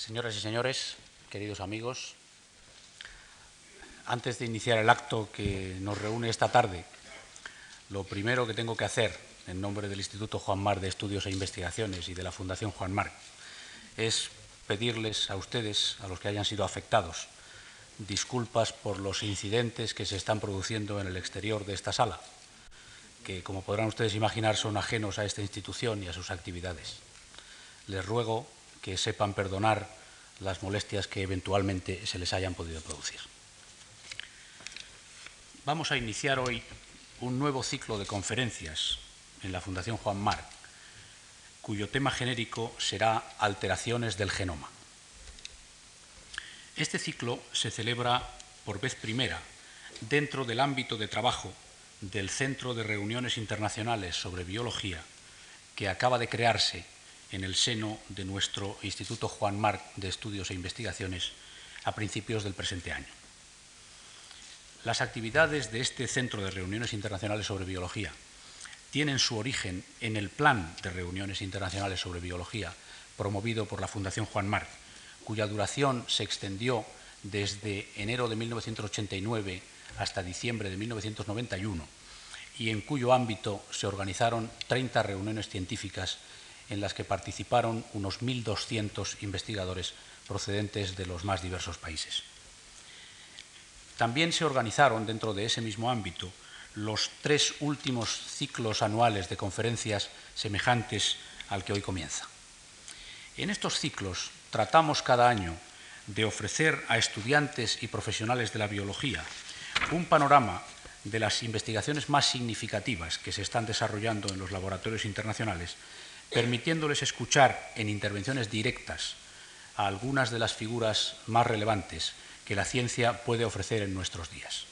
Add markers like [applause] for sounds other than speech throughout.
Señoras y señores, queridos amigos, antes de iniciar el acto que nos reúne esta tarde, lo primero que tengo que hacer en nombre del Instituto Juan Mar de Estudios e Investigaciones y de la Fundación Juan Mar es pedirles a ustedes, a los que hayan sido afectados, disculpas por los incidentes que se están produciendo en el exterior de esta sala, que, como podrán ustedes imaginar, son ajenos a esta institución y a sus actividades. Les ruego que sepan perdonar las molestias que eventualmente se les hayan podido producir. Vamos a iniciar hoy un nuevo ciclo de conferencias en la Fundación Juan Marc, cuyo tema genérico será Alteraciones del genoma. Este ciclo se celebra por vez primera dentro del ámbito de trabajo del Centro de Reuniones Internacionales sobre Biología que acaba de crearse en el seno de nuestro Instituto Juan Marc de Estudios e Investigaciones a principios del presente año. Las actividades de este Centro de Reuniones Internacionales sobre Biología tienen su origen en el Plan de Reuniones Internacionales sobre Biología promovido por la Fundación Juan Marc, cuya duración se extendió desde enero de 1989 hasta diciembre de 1991 y en cuyo ámbito se organizaron 30 reuniones científicas en las que participaron unos 1.200 investigadores procedentes de los más diversos países. También se organizaron dentro de ese mismo ámbito los tres últimos ciclos anuales de conferencias semejantes al que hoy comienza. En estos ciclos tratamos cada año de ofrecer a estudiantes y profesionales de la biología un panorama de las investigaciones más significativas que se están desarrollando en los laboratorios internacionales permitiéndoles escuchar en intervenciones directas a algunas de las figuras más relevantes que la ciencia puede ofrecer en nuestros días.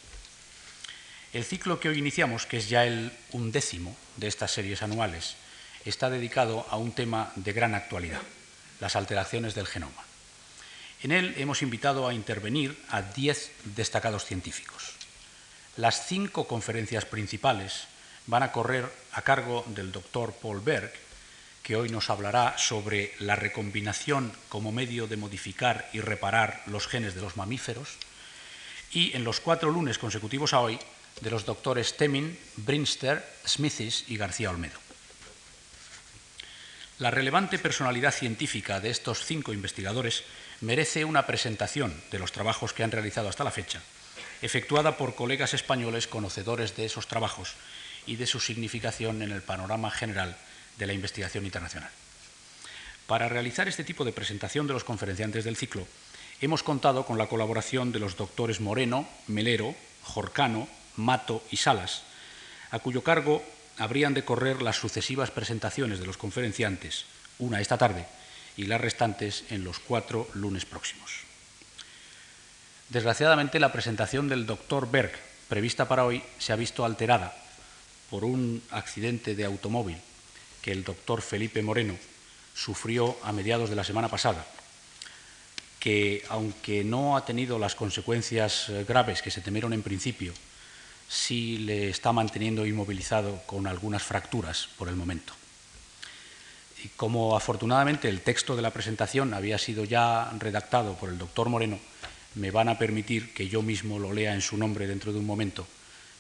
El ciclo que hoy iniciamos, que es ya el undécimo de estas series anuales, está dedicado a un tema de gran actualidad, las alteraciones del genoma. En él hemos invitado a intervenir a diez destacados científicos. Las cinco conferencias principales van a correr a cargo del doctor Paul Berg, que hoy nos hablará sobre la recombinación como medio de modificar y reparar los genes de los mamíferos, y en los cuatro lunes consecutivos a hoy de los doctores Temin, Brinster, Smithis y García Olmedo. La relevante personalidad científica de estos cinco investigadores merece una presentación de los trabajos que han realizado hasta la fecha, efectuada por colegas españoles conocedores de esos trabajos y de su significación en el panorama general de la investigación internacional. Para realizar este tipo de presentación de los conferenciantes del ciclo, hemos contado con la colaboración de los doctores Moreno, Melero, Jorcano, Mato y Salas, a cuyo cargo habrían de correr las sucesivas presentaciones de los conferenciantes, una esta tarde y las restantes en los cuatro lunes próximos. Desgraciadamente, la presentación del doctor Berg, prevista para hoy, se ha visto alterada por un accidente de automóvil que el doctor Felipe Moreno sufrió a mediados de la semana pasada, que aunque no ha tenido las consecuencias eh, graves que se temieron en principio, sí le está manteniendo inmovilizado con algunas fracturas por el momento. Y como afortunadamente el texto de la presentación había sido ya redactado por el doctor Moreno, me van a permitir que yo mismo lo lea en su nombre dentro de un momento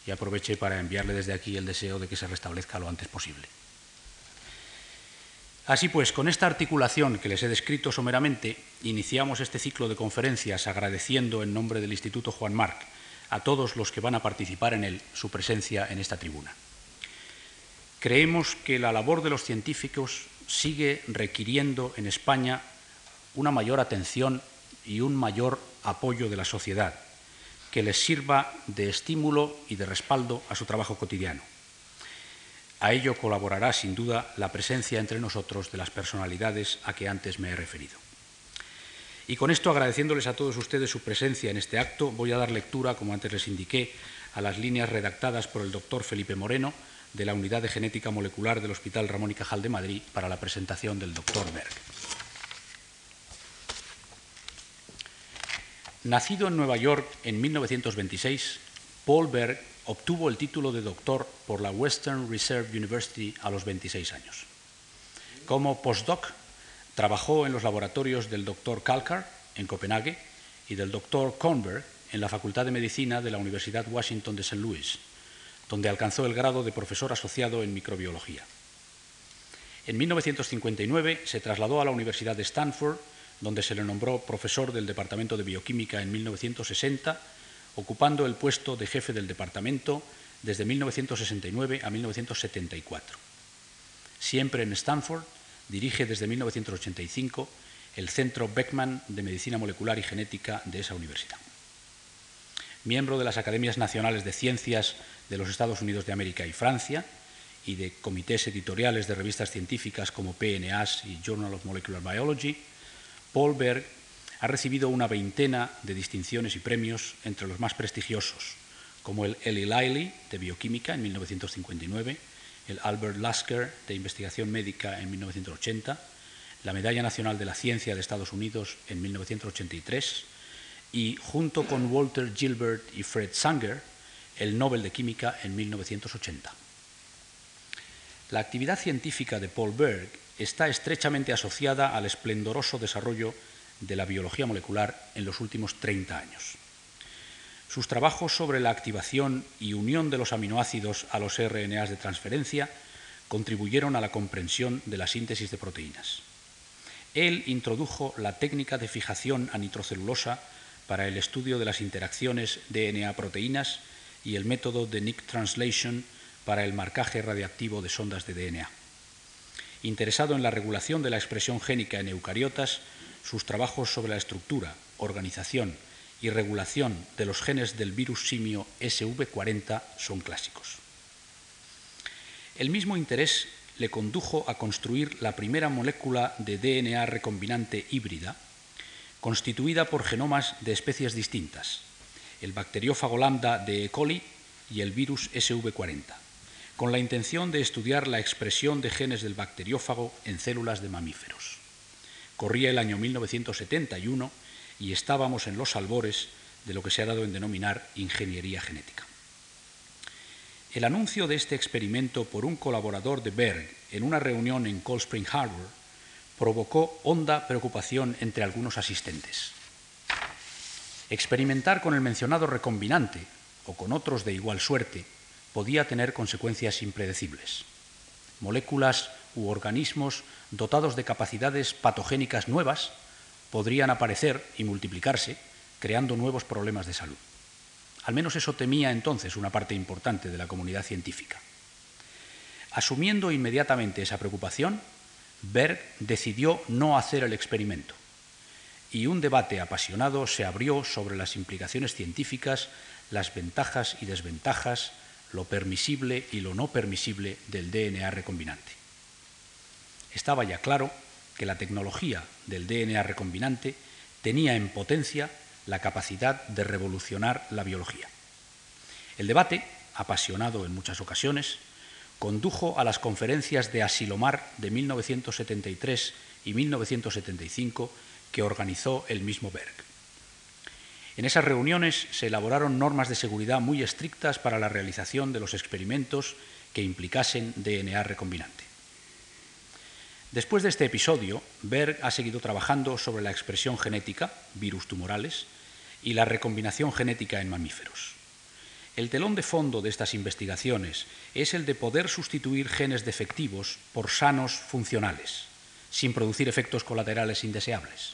y aproveche para enviarle desde aquí el deseo de que se restablezca lo antes posible. Así pues, con esta articulación que les he descrito someramente, iniciamos este ciclo de conferencias agradeciendo en nombre del Instituto Juan Marc a todos los que van a participar en él su presencia en esta tribuna. Creemos que la labor de los científicos sigue requiriendo en España una mayor atención y un mayor apoyo de la sociedad, que les sirva de estímulo y de respaldo a su trabajo cotidiano. A ello colaborará sin duda la presencia entre nosotros de las personalidades a que antes me he referido. Y con esto, agradeciéndoles a todos ustedes su presencia en este acto, voy a dar lectura, como antes les indiqué, a las líneas redactadas por el doctor Felipe Moreno de la Unidad de Genética Molecular del Hospital Ramón y Cajal de Madrid para la presentación del doctor Berg. Nacido en Nueva York en 1926, Paul Berg obtuvo el título de doctor por la Western Reserve University a los 26 años. Como postdoc, Trabajó en los laboratorios del doctor Kalkar en Copenhague y del doctor Kornberg en la Facultad de Medicina de la Universidad Washington de St. Louis, donde alcanzó el grado de profesor asociado en microbiología. En 1959 se trasladó a la Universidad de Stanford, donde se le nombró profesor del Departamento de Bioquímica en 1960, ocupando el puesto de jefe del departamento desde 1969 a 1974. Siempre en Stanford, dirige desde 1985 el Centro Beckman de Medicina Molecular y Genética de esa universidad. Miembro de las Academias Nacionales de Ciencias de los Estados Unidos de América y Francia y de comités editoriales de revistas científicas como PNAS y Journal of Molecular Biology, Paul Berg ha recibido una veintena de distinciones y premios entre los más prestigiosos, como el Eli Liley de Bioquímica en 1959, el Albert Lasker de Investigación Médica en 1980, la Medalla Nacional de la Ciencia de Estados Unidos en 1983 y, junto con Walter Gilbert y Fred Sanger, el Nobel de Química en 1980. La actividad científica de Paul Berg está estrechamente asociada al esplendoroso desarrollo de la biología molecular en los últimos 30 años. Sus trabajos sobre la activación y unión de los aminoácidos a los RNAs de transferencia contribuyeron a la comprensión de la síntesis de proteínas. Él introdujo la técnica de fijación a nitrocelulosa para el estudio de las interacciones DNA-proteínas y el método de Nick Translation para el marcaje radiactivo de sondas de DNA. Interesado en la regulación de la expresión génica en eucariotas, sus trabajos sobre la estructura, organización y regulación de los genes del virus simio SV40 son clásicos. El mismo interés le condujo a construir la primera molécula de DNA recombinante híbrida, constituida por genomas de especies distintas, el bacteriófago lambda de E. coli y el virus SV40, con la intención de estudiar la expresión de genes del bacteriófago en células de mamíferos. Corría el año 1971 y estábamos en los albores de lo que se ha dado en denominar ingeniería genética. El anuncio de este experimento por un colaborador de Berg en una reunión en Cold Spring Harbor provocó honda preocupación entre algunos asistentes. Experimentar con el mencionado recombinante o con otros de igual suerte podía tener consecuencias impredecibles. Moléculas u organismos dotados de capacidades patogénicas nuevas podrían aparecer y multiplicarse, creando nuevos problemas de salud. Al menos eso temía entonces una parte importante de la comunidad científica. Asumiendo inmediatamente esa preocupación, Berg decidió no hacer el experimento y un debate apasionado se abrió sobre las implicaciones científicas, las ventajas y desventajas, lo permisible y lo no permisible del DNA recombinante. Estaba ya claro que la tecnología del DNA recombinante tenía en potencia la capacidad de revolucionar la biología. El debate, apasionado en muchas ocasiones, condujo a las conferencias de Asilomar de 1973 y 1975 que organizó el mismo Berg. En esas reuniones se elaboraron normas de seguridad muy estrictas para la realización de los experimentos que implicasen DNA recombinante. Después de este episodio, Berg ha seguido trabajando sobre la expresión genética, virus tumorales, y la recombinación genética en mamíferos. El telón de fondo de estas investigaciones es el de poder sustituir genes defectivos por sanos funcionales, sin producir efectos colaterales indeseables.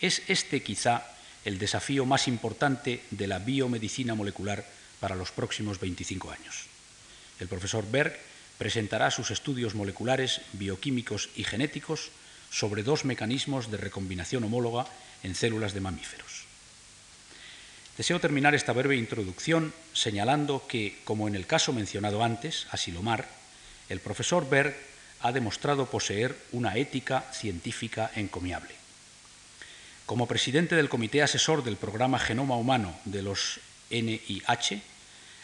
Es este quizá el desafío más importante de la biomedicina molecular para los próximos 25 años. El profesor Berg presentará sus estudios moleculares, bioquímicos y genéticos sobre dos mecanismos de recombinación homóloga en células de mamíferos. Deseo terminar esta breve introducción señalando que, como en el caso mencionado antes, Asilomar, el profesor Berg ha demostrado poseer una ética científica encomiable. Como presidente del Comité Asesor del Programa Genoma Humano de los NIH,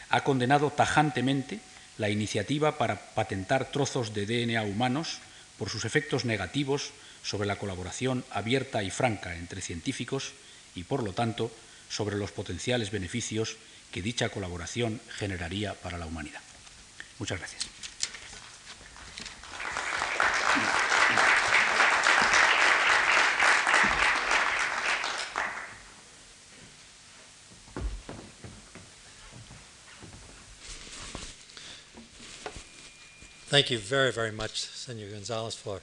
ha condenado tajantemente la iniciativa para patentar trozos de DNA humanos por sus efectos negativos sobre la colaboración abierta y franca entre científicos y, por lo tanto, sobre los potenciales beneficios que dicha colaboración generaría para la humanidad. Muchas gracias. Thank you very, very much, Senor Gonzalez, for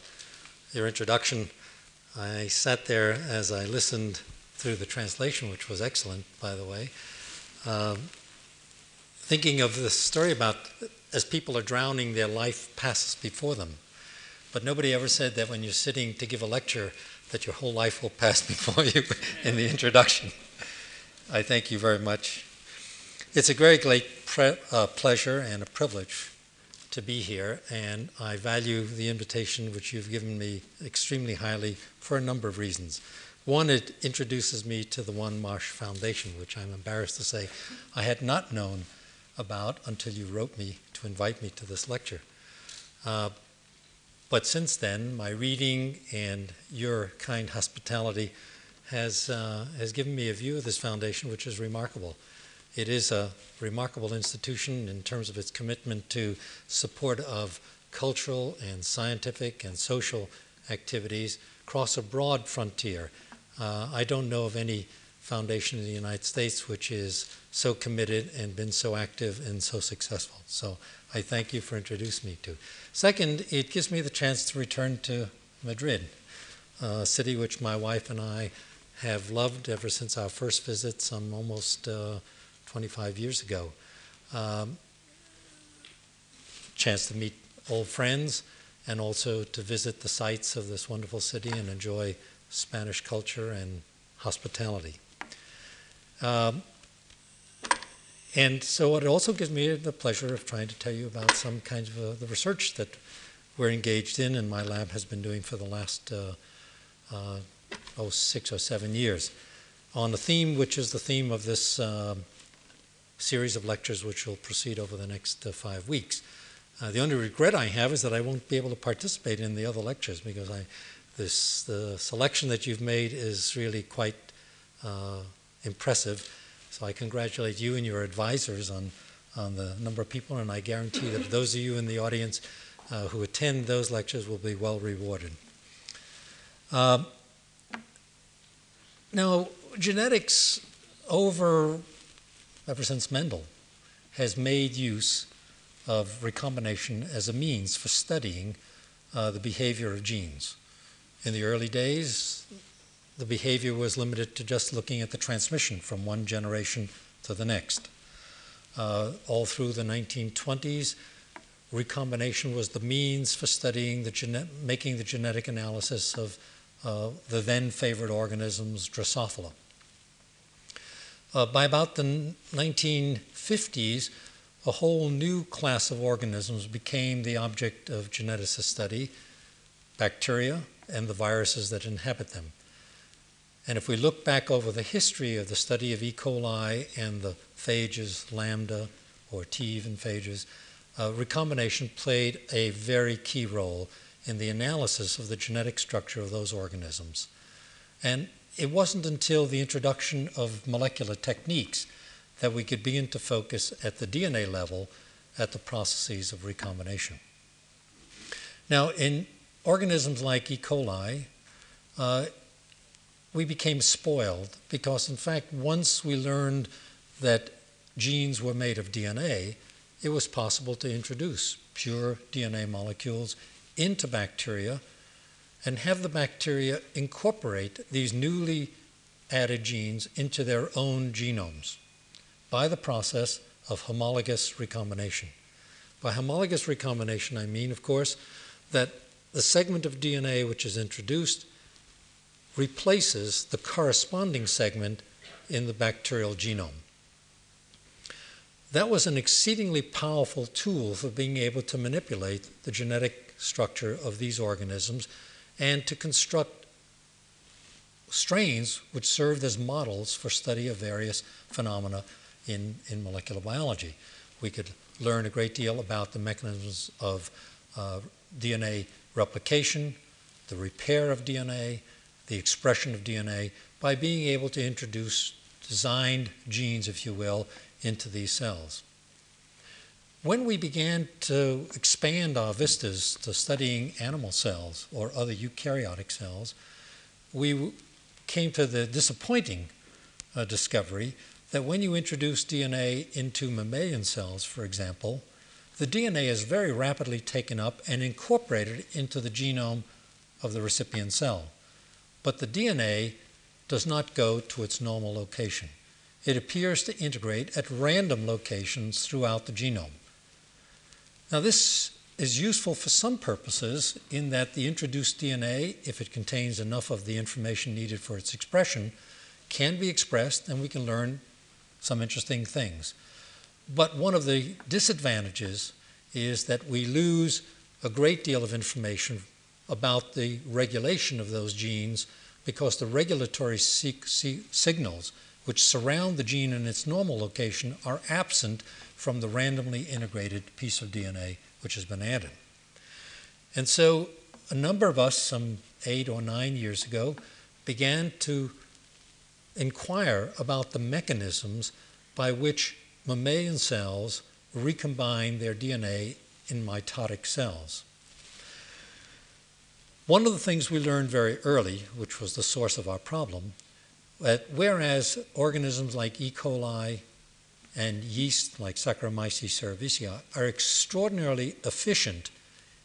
your introduction. I sat there as I listened through the translation, which was excellent, by the way, um, thinking of the story about as people are drowning, their life passes before them. But nobody ever said that when you're sitting to give a lecture, that your whole life will pass [laughs] before you in the introduction. I thank you very much. It's a very great pre- uh, pleasure and a privilege to be here, and I value the invitation which you've given me extremely highly for a number of reasons. One, it introduces me to the One Marsh Foundation, which I'm embarrassed to say I had not known about until you wrote me to invite me to this lecture. Uh, but since then, my reading and your kind hospitality has, uh, has given me a view of this foundation which is remarkable. It is a remarkable institution in terms of its commitment to support of cultural and scientific and social activities across a broad frontier. Uh, I don't know of any foundation in the United States which is so committed and been so active and so successful. So I thank you for introducing me to. Second, it gives me the chance to return to Madrid, a city which my wife and I have loved ever since our first visit some almost uh, 25 years ago. Um, chance to meet old friends and also to visit the sites of this wonderful city and enjoy Spanish culture and hospitality. Um, and so it also gives me the pleasure of trying to tell you about some kinds of uh, the research that we're engaged in and my lab has been doing for the last uh, uh, oh, six or seven years on a theme which is the theme of this um, series of lectures which will proceed over the next uh, five weeks. Uh, the only regret I have is that I won't be able to participate in the other lectures because I, this, the selection that you've made is really quite uh, impressive. So I congratulate you and your advisors on, on the number of people, and I guarantee that those of you in the audience uh, who attend those lectures will be well rewarded. Um, now, genetics over, ever since Mendel, has made use of recombination as a means for studying uh, the behavior of genes. In the early days, the behavior was limited to just looking at the transmission from one generation to the next. Uh, all through the 1920s, recombination was the means for studying the gene- making the genetic analysis of uh, the then favored organisms, Drosophila. Uh, by about the 1950s, a whole new class of organisms became the object of geneticist study bacteria and the viruses that inhabit them. And if we look back over the history of the study of E. coli and the phages, lambda or T even phages, uh, recombination played a very key role in the analysis of the genetic structure of those organisms. And it wasn't until the introduction of molecular techniques that we could begin to focus at the DNA level at the processes of recombination. Now, in organisms like E. coli, uh, we became spoiled because, in fact, once we learned that genes were made of DNA, it was possible to introduce pure DNA molecules into bacteria and have the bacteria incorporate these newly added genes into their own genomes by the process of homologous recombination. By homologous recombination, I mean, of course, that the segment of DNA which is introduced replaces the corresponding segment in the bacterial genome. That was an exceedingly powerful tool for being able to manipulate the genetic structure of these organisms and to construct strains which served as models for study of various phenomena in, in molecular biology. We could learn a great deal about the mechanisms of uh, DNA replication, the repair of DNA, the expression of DNA by being able to introduce designed genes, if you will, into these cells. When we began to expand our vistas to studying animal cells or other eukaryotic cells, we came to the disappointing uh, discovery that when you introduce DNA into mammalian cells, for example, the DNA is very rapidly taken up and incorporated into the genome of the recipient cell. But the DNA does not go to its normal location. It appears to integrate at random locations throughout the genome. Now, this is useful for some purposes in that the introduced DNA, if it contains enough of the information needed for its expression, can be expressed and we can learn some interesting things. But one of the disadvantages is that we lose a great deal of information about the regulation of those genes because the regulatory signals which surround the gene in its normal location are absent from the randomly integrated piece of DNA which has been added. And so a number of us, some eight or nine years ago, began to inquire about the mechanisms by which mammalian cells recombine their DNA in mitotic cells. One of the things we learned very early, which was the source of our problem, that whereas organisms like E. coli and yeast like Saccharomyces cerevisiae are extraordinarily efficient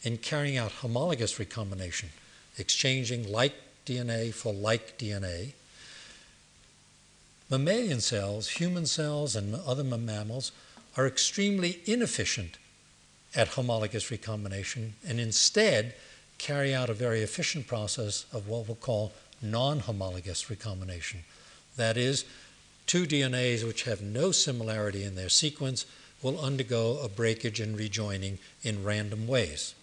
in carrying out homologous recombination, exchanging like DNA for like DNA, Mammalian cells, human cells, and other mammals are extremely inefficient at homologous recombination and instead carry out a very efficient process of what we'll call non homologous recombination. That is, two DNAs which have no similarity in their sequence will undergo a breakage and rejoining in random ways.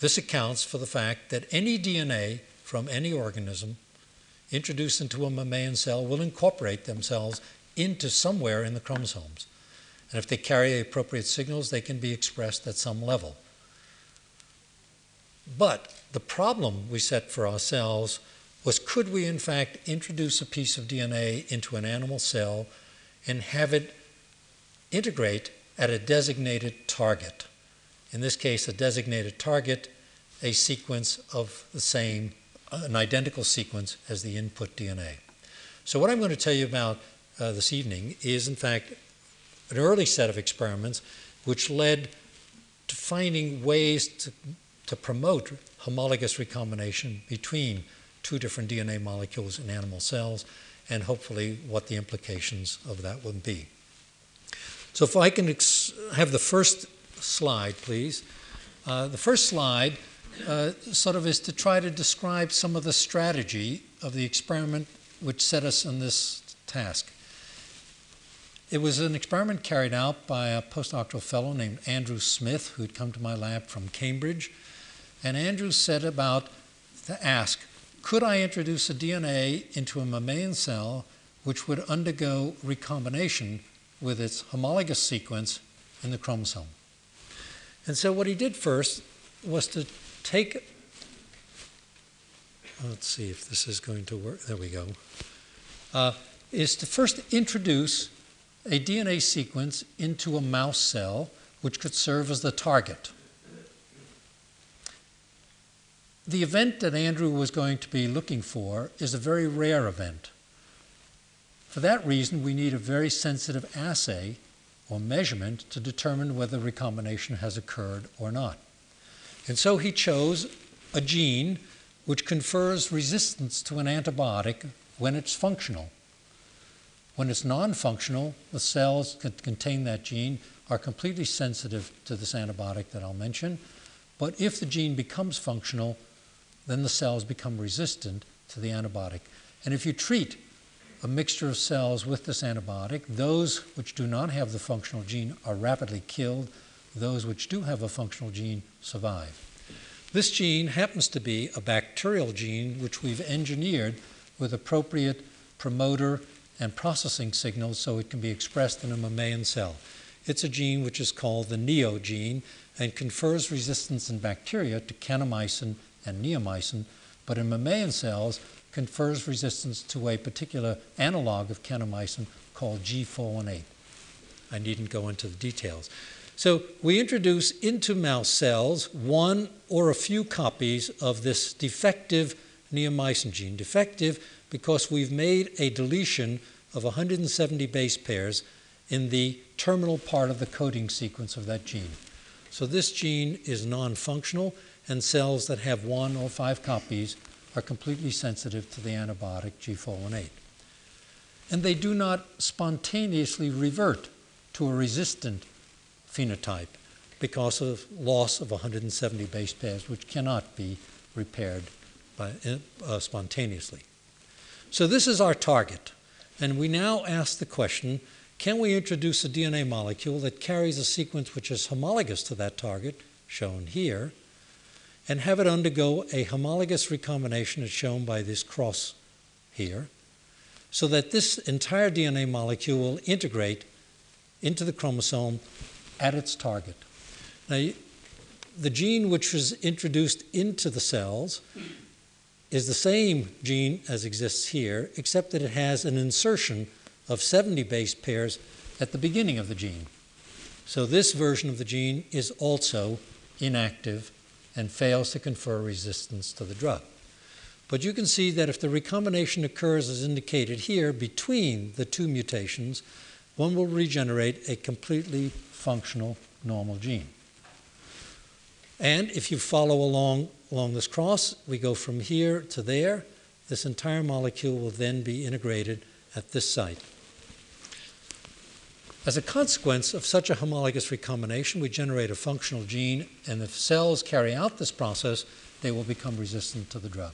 This accounts for the fact that any DNA from any organism introduced into a mammalian cell will incorporate themselves into somewhere in the chromosomes. And if they carry appropriate signals, they can be expressed at some level. But the problem we set for ourselves was could we, in fact, introduce a piece of DNA into an animal cell and have it integrate at a designated target? In this case, a designated target, a sequence of the same an identical sequence as the input DNA. So, what I'm going to tell you about uh, this evening is, in fact, an early set of experiments which led to finding ways to, to promote homologous recombination between two different DNA molecules in animal cells, and hopefully what the implications of that would be. So, if I can ex- have the first slide, please. Uh, the first slide uh, sort of is to try to describe some of the strategy of the experiment which set us on this task. It was an experiment carried out by a postdoctoral fellow named Andrew Smith, who had come to my lab from Cambridge. And Andrew set about to ask could I introduce a DNA into a mammalian cell which would undergo recombination with its homologous sequence in the chromosome? And so, what he did first was to take, let's see if this is going to work. There we go. Uh, is to first introduce a DNA sequence into a mouse cell which could serve as the target. The event that Andrew was going to be looking for is a very rare event. For that reason, we need a very sensitive assay or measurement to determine whether recombination has occurred or not. And so he chose a gene which confers resistance to an antibiotic when it's functional. When it's non functional, the cells that contain that gene are completely sensitive to this antibiotic that I'll mention. But if the gene becomes functional, then the cells become resistant to the antibiotic. And if you treat a mixture of cells with this antibiotic, those which do not have the functional gene are rapidly killed, those which do have a functional gene survive. This gene happens to be a bacterial gene which we've engineered with appropriate promoter and processing signals so it can be expressed in a mammalian cell. It's a gene which is called the NEO gene and confers resistance in bacteria to kanamycin and neomycin, but in mammalian cells confers resistance to a particular analog of kanamycin called G418. I needn't go into the details. So we introduce into mouse cells one or a few copies of this defective neomycin gene. Defective because we've made a deletion of 170 base pairs in the terminal part of the coding sequence of that gene. So this gene is non-functional, and cells that have one or five copies are completely sensitive to the antibiotic G418. And they do not spontaneously revert to a resistant phenotype because of loss of 170 base pairs, which cannot be repaired by, uh, spontaneously. So this is our target. And we now ask the question can we introduce a DNA molecule that carries a sequence which is homologous to that target, shown here, and have it undergo a homologous recombination as shown by this cross here, so that this entire DNA molecule will integrate into the chromosome at its target. Now, the gene which was introduced into the cells is the same gene as exists here, except that it has an insertion of 70 base pairs at the beginning of the gene. So this version of the gene is also inactive and fails to confer resistance to the drug. But you can see that if the recombination occurs as indicated here between the two mutations, one will regenerate a completely functional normal gene. And if you follow along along this cross, we go from here to there. This entire molecule will then be integrated at this site. As a consequence of such a homologous recombination, we generate a functional gene, and if cells carry out this process, they will become resistant to the drug.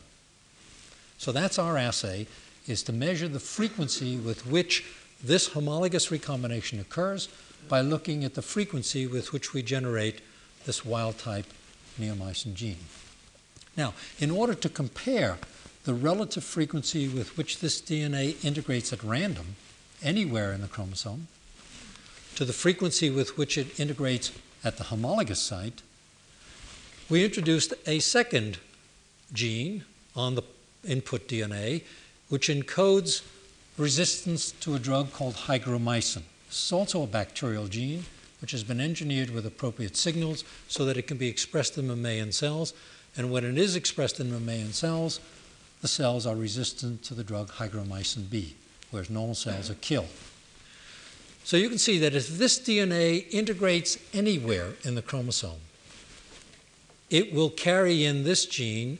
So that's our assay, is to measure the frequency with which this homologous recombination occurs by looking at the frequency with which we generate this wild-type neomycin gene. Now, in order to compare the relative frequency with which this DNA integrates at random anywhere in the chromosome to the frequency with which it integrates at the homologous site, we introduced a second gene on the input DNA, which encodes resistance to a drug called hygromycin. This is also a bacterial gene, which has been engineered with appropriate signals so that it can be expressed in mammalian cells. And when it is expressed in mammalian cells, the cells are resistant to the drug hygromycin B, whereas normal cells are killed. So you can see that if this DNA integrates anywhere in the chromosome, it will carry in this gene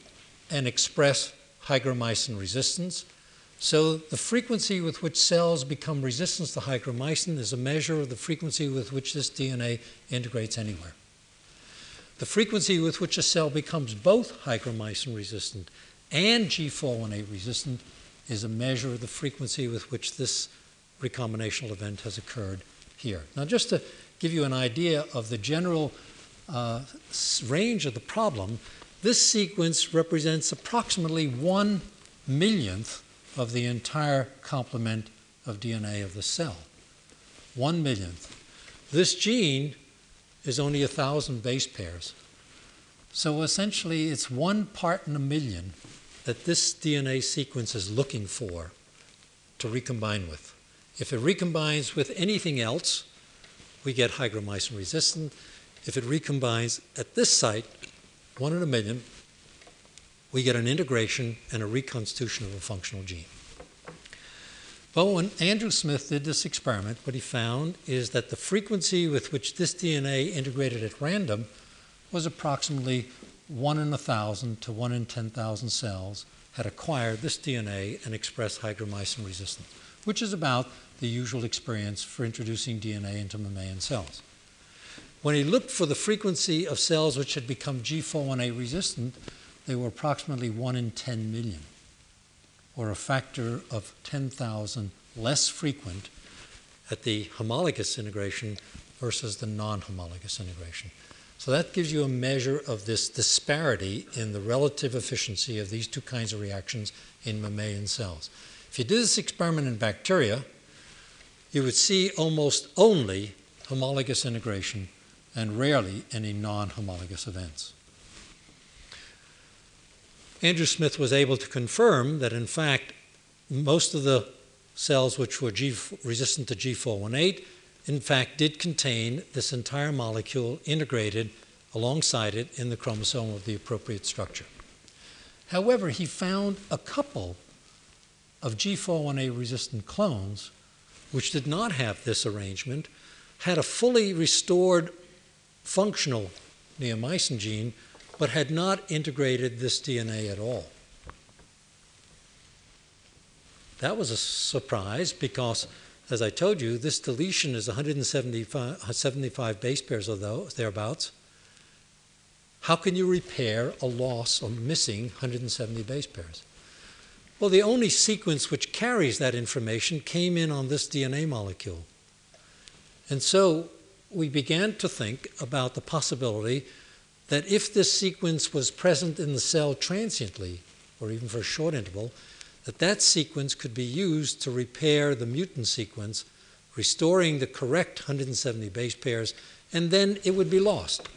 and express hygromycin resistance. So the frequency with which cells become resistant to hygromycin is a measure of the frequency with which this DNA integrates anywhere. The frequency with which a cell becomes both hygromycin resistant and G418 resistant is a measure of the frequency with which this recombinational event has occurred here. Now, just to give you an idea of the general uh, range of the problem, this sequence represents approximately one millionth of the entire complement of DNA of the cell. One millionth. This gene is only a thousand base pairs. So essentially, it's one part in a million that this DNA sequence is looking for to recombine with. If it recombines with anything else, we get hygromycin resistant. If it recombines at this site, one in a million, we get an integration and a reconstitution of a functional gene. But when Andrew Smith did this experiment, what he found is that the frequency with which this DNA integrated at random was approximately 1 in 1,000 to 1 in 10,000 cells had acquired this DNA and expressed hygromycin resistance which is about the usual experience for introducing DNA into mammalian cells. When he looked for the frequency of cells which had become G418 resistant, they were approximately 1 in 10 million, or a factor of 10,000 less frequent at the homologous integration versus the non homologous integration. So that gives you a measure of this disparity in the relative efficiency of these two kinds of reactions in mammalian cells. If you did this experiment in bacteria, you would see almost only homologous integration and rarely any non homologous events. Andrew Smith was able to confirm that, in fact, most of the cells which were G resistant to G418, in fact, did contain this entire molecule integrated alongside it in the chromosome of the appropriate structure. However, he found a couple of G418 resistant clones which did not have this arrangement, had a fully restored functional neomycin gene, but had not integrated this DNA at all. That was a surprise because, as I told you, this deletion is 175 75 base pairs or thereabouts. How can you repair a loss or missing 170 base pairs? Well, the only sequence which carries that information came in on this DNA molecule. And so we began to think about the possibility that if this sequence was present in the cell transiently, or even for a short interval, that that sequence could be used to repair the mutant sequence, restoring the correct 170 base pairs, and then it would be lost.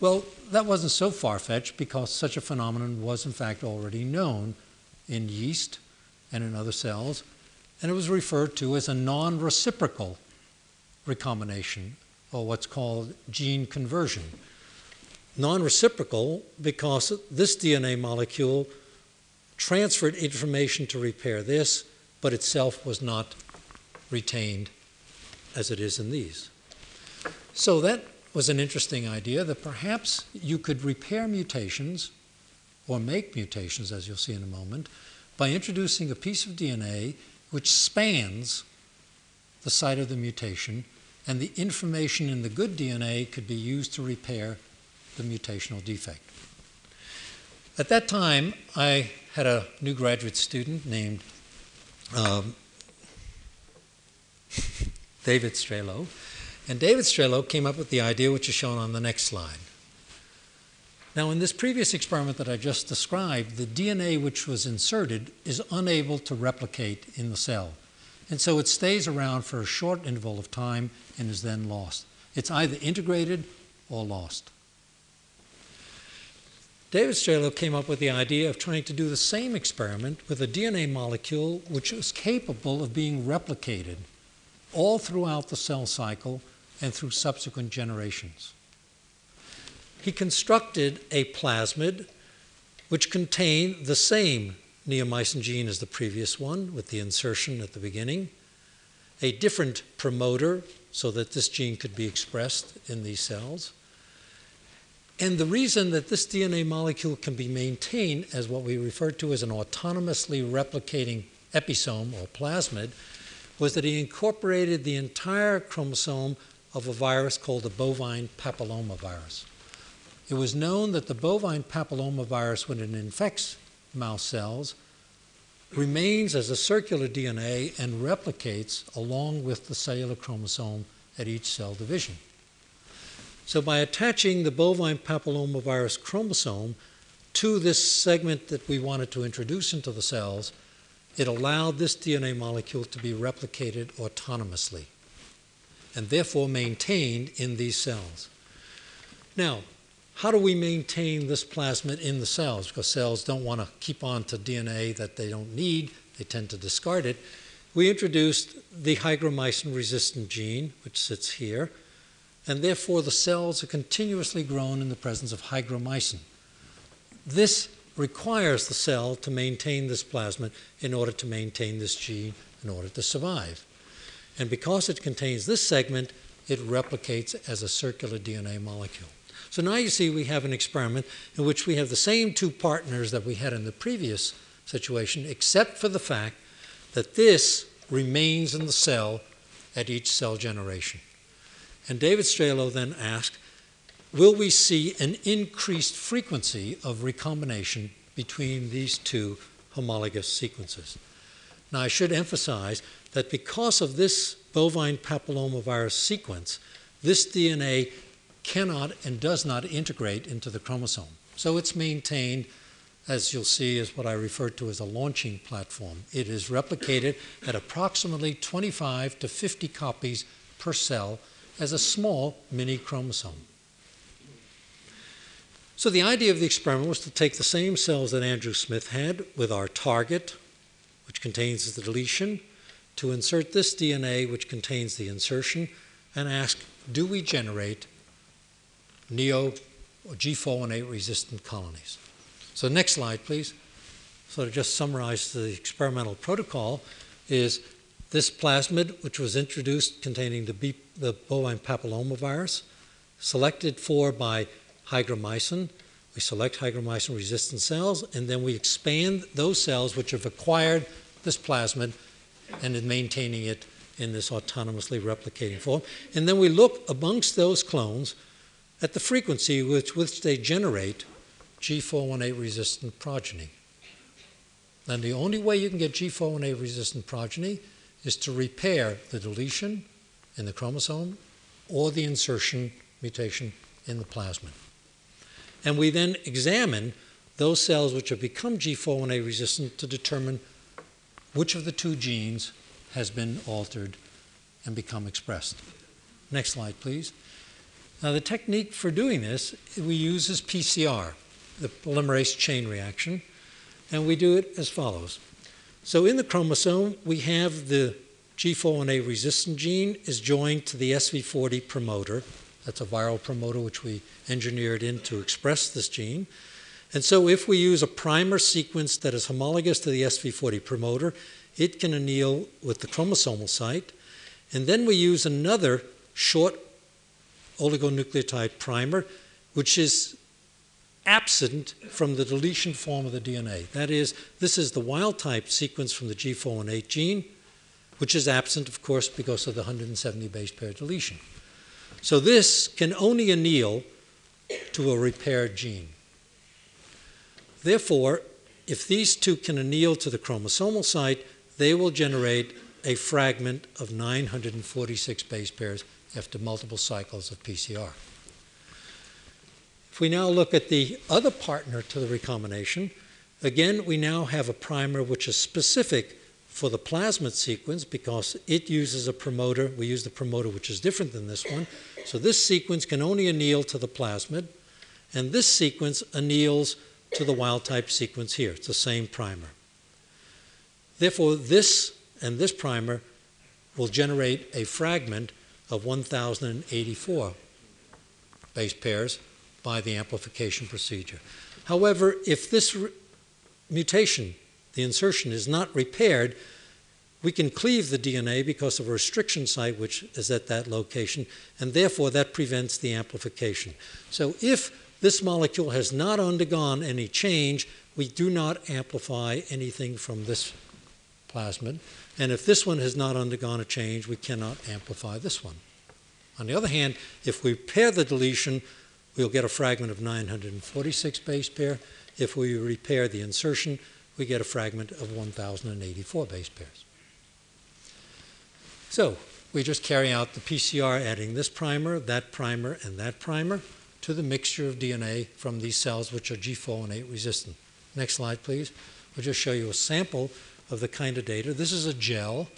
Well, that wasn't so far fetched because such a phenomenon was, in fact, already known in yeast and in other cells, and it was referred to as a non reciprocal recombination, or what's called gene conversion non reciprocal because this DNA molecule transferred information to repair this, but itself was not retained as it is in these. So that was an interesting idea that perhaps you could repair mutations or make mutations, as you'll see in a moment, by introducing a piece of DNA which spans the site of the mutation, and the information in the good DNA could be used to repair the mutational defect. At that time, I had a new graduate student named um, [laughs] David Strelo, and David Strelo came up with the idea which is shown on the next slide. Now, in this previous experiment that I just described, the DNA which was inserted is unable to replicate in the cell. And so it stays around for a short interval of time and is then lost. It's either integrated or lost. David Strelo came up with the idea of trying to do the same experiment with a DNA molecule which is capable of being replicated all throughout the cell cycle and through subsequent generations. He constructed a plasmid which contained the same neomycin gene as the previous one, with the insertion at the beginning, a different promoter so that this gene could be expressed in these cells, and the reason that this DNA molecule can be maintained as what we refer to as an autonomously replicating episome or plasmid was that he incorporated the entire chromosome of a virus called the bovine papillomavirus. It was known that the bovine papillomavirus, when it infects mouse cells, remains as a circular DNA and replicates along with the cellular chromosome at each cell division. So, by attaching the bovine papillomavirus chromosome to this segment that we wanted to introduce into the cells, it allowed this DNA molecule to be replicated autonomously and therefore maintained in these cells. Now, how do we maintain this plasmid in the cells? Because cells don't want to keep on to DNA that they don't need, they tend to discard it. We introduced the hygromycin resistant gene, which sits here, and therefore the cells are continuously grown in the presence of hygromycin. This requires the cell to maintain this plasmid in order to maintain this gene in order to survive. And because it contains this segment, it replicates as a circular DNA molecule. So now you see we have an experiment in which we have the same two partners that we had in the previous situation, except for the fact that this remains in the cell at each cell generation. And David Strelo then asked, will we see an increased frequency of recombination between these two homologous sequences? Now, I should emphasize that because of this bovine papillomavirus sequence, this DNA cannot and does not integrate into the chromosome. So it's maintained, as you'll see, as what I refer to as a launching platform. It is replicated at approximately 25 to 50 copies per cell as a small mini chromosome. So the idea of the experiment was to take the same cells that Andrew Smith had with our target, which contains the deletion, to insert this DNA, which contains the insertion, and ask, do we generate neo or G418 resistant colonies? So next slide, please. sort of just summarize the experimental protocol, is this plasmid, which was introduced containing the, B, the bovine papillomavirus, selected for by hygromycin. We select hygromycin resistant cells, and then we expand those cells which have acquired this plasmid and in maintaining it in this autonomously replicating form. And then we look amongst those clones at the frequency with which they generate G418 resistant progeny. And the only way you can get G418 resistant progeny is to repair the deletion in the chromosome or the insertion mutation in the plasmid. And we then examine those cells which have become G418 resistant to determine which of the two genes has been altered and become expressed. Next slide, please. Now, the technique for doing this we use is PCR, the polymerase chain reaction, and we do it as follows. So, in the chromosome, we have the G418 resistant gene is joined to the SV40 promoter. That's a viral promoter which we engineered in to express this gene. And so, if we use a primer sequence that is homologous to the SV40 promoter, it can anneal with the chromosomal site. And then we use another short oligonucleotide primer, which is absent from the deletion form of the DNA. That is, this is the wild type sequence from the G418 gene, which is absent, of course, because of the 170 base pair deletion. So this can only anneal to a repaired gene. Therefore, if these two can anneal to the chromosomal site, they will generate a fragment of 946 base pairs after multiple cycles of PCR. If we now look at the other partner to the recombination, again, we now have a primer which is specific for the plasmid sequence because it uses a promoter. We use the promoter which is different than this one. So this sequence can only anneal to the plasmid, and this sequence anneals to the wild type sequence here. It's the same primer. Therefore, this and this primer will generate a fragment of 1,084 base pairs by the amplification procedure. However, if this mutation, the insertion, is not repaired, we can cleave the DNA because of a restriction site which is at that location, and therefore that prevents the amplification. So if this molecule has not undergone any change, we do not amplify anything from this plasmid. And if this one has not undergone a change, we cannot amplify this one. On the other hand, if we pair the deletion, we'll get a fragment of 946 base pair. If we repair the insertion, we get a fragment of 1,084 base pairs. So we just carry out the PCR adding this primer, that primer, and that primer to the mixture of DNA from these cells which are G418 resistant. Next slide, please. We'll just show you a sample of the kind of data. This is a gel,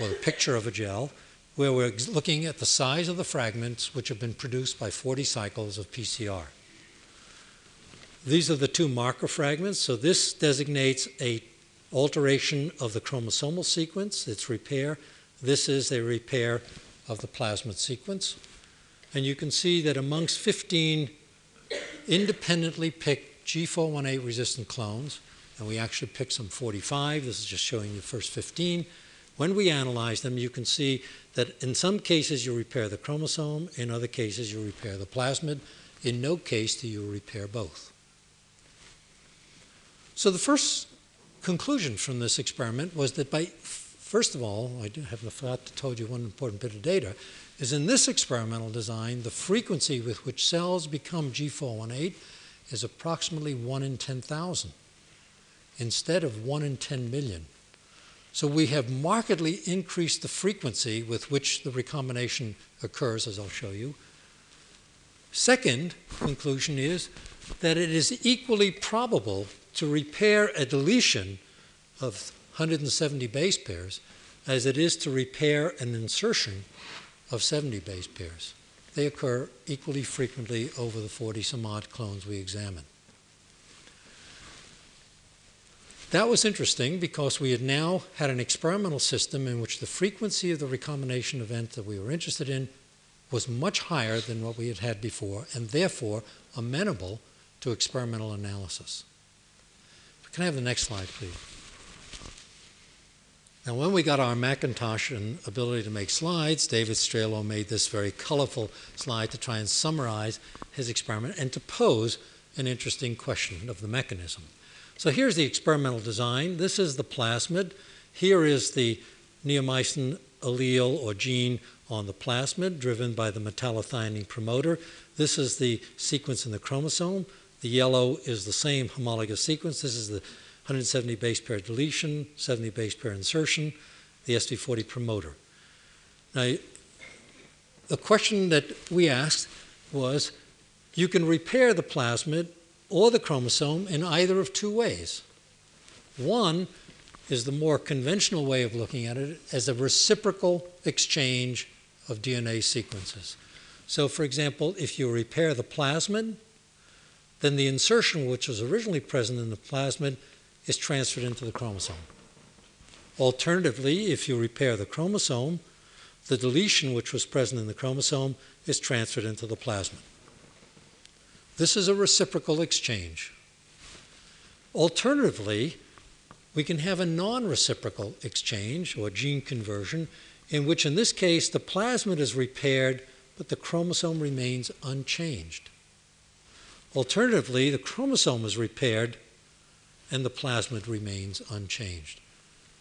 or a picture of a gel, where we're looking at the size of the fragments which have been produced by 40 cycles of PCR. These are the two marker fragments. So this designates a alteration of the chromosomal sequence, its repair. This is a repair of the plasmid sequence. And you can see that amongst 15 independently picked G418 resistant clones, and we actually picked some 45. This is just showing you the first 15. When we analyze them, you can see that in some cases you repair the chromosome, in other cases you repair the plasmid. In no case do you repair both. So the first conclusion from this experiment was that by, first of all, I have forgot to tell you one important bit of data, is in this experimental design, the frequency with which cells become G418 is approximately 1 in 10,000 instead of 1 in 10 million. So we have markedly increased the frequency with which the recombination occurs, as I'll show you. Second conclusion is that it is equally probable to repair a deletion of 170 base pairs as it is to repair an insertion of 70 base pairs. They occur equally frequently over the 40 some odd clones we examine. That was interesting because we had now had an experimental system in which the frequency of the recombination event that we were interested in was much higher than what we had had before, and therefore amenable to experimental analysis. Can I have the next slide, please? Now, when we got our Macintosh and ability to make slides, David Strelo made this very colorful slide to try and summarize his experiment and to pose an interesting question of the mechanism. So here's the experimental design. This is the plasmid. Here is the neomycin allele or gene on the plasmid driven by the metallothionein promoter. This is the sequence in the chromosome. The yellow is the same homologous sequence. This is the 170 base pair deletion, 70 base pair insertion, the SV40 promoter. Now, the question that we asked was you can repair the plasmid or the chromosome in either of two ways. One is the more conventional way of looking at it as a reciprocal exchange of DNA sequences. So, for example, if you repair the plasmid, then the insertion which was originally present in the plasmid is transferred into the chromosome. Alternatively, if you repair the chromosome, the deletion which was present in the chromosome is transferred into the plasmid. This is a reciprocal exchange. Alternatively, we can have a non reciprocal exchange or gene conversion, in which, in this case, the plasmid is repaired but the chromosome remains unchanged. Alternatively, the chromosome is repaired and the plasmid remains unchanged.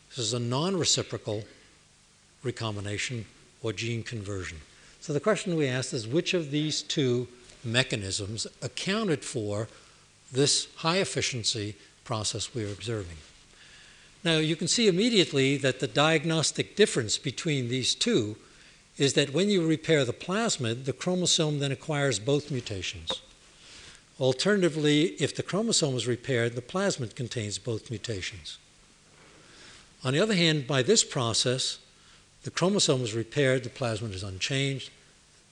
This is a non reciprocal recombination or gene conversion. So the question we asked is which of these two mechanisms accounted for this high efficiency process we're observing? Now, you can see immediately that the diagnostic difference between these two is that when you repair the plasmid, the chromosome then acquires both mutations. Alternatively, if the chromosome is repaired, the plasmid contains both mutations. On the other hand, by this process, the chromosome is repaired, the plasmid is unchanged.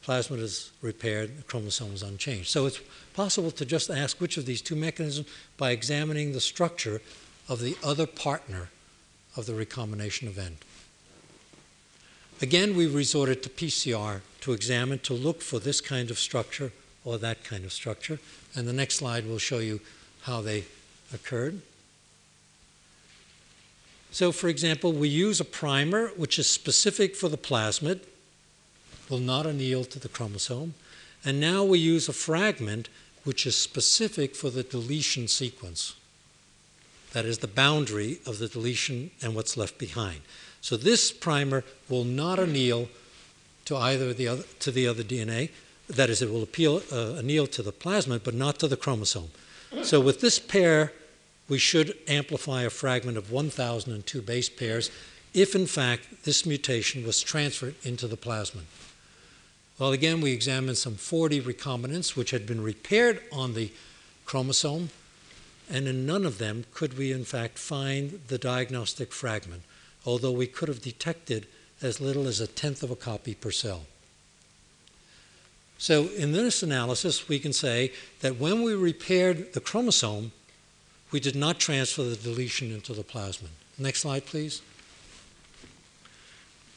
Plasmid is repaired, the chromosome is unchanged. So it's possible to just ask which of these two mechanisms by examining the structure of the other partner of the recombination event. Again, we resorted to PCR to examine, to look for this kind of structure or that kind of structure. And the next slide will show you how they occurred. So, for example, we use a primer which is specific for the plasmid, will not anneal to the chromosome. And now we use a fragment which is specific for the deletion sequence. That is the boundary of the deletion and what's left behind. So this primer will not anneal to either the other, to the other DNA. That is, it will appeal, uh, anneal to the plasmid, but not to the chromosome. So with this pair, we should amplify a fragment of 1,002 base pairs if, in fact, this mutation was transferred into the plasmid. Well, again, we examined some 40 recombinants which had been repaired on the chromosome, and in none of them could we, in fact, find the diagnostic fragment, although we could have detected as little as a tenth of a copy per cell. So, in this analysis, we can say that when we repaired the chromosome, we did not transfer the deletion into the plasmid. Next slide, please.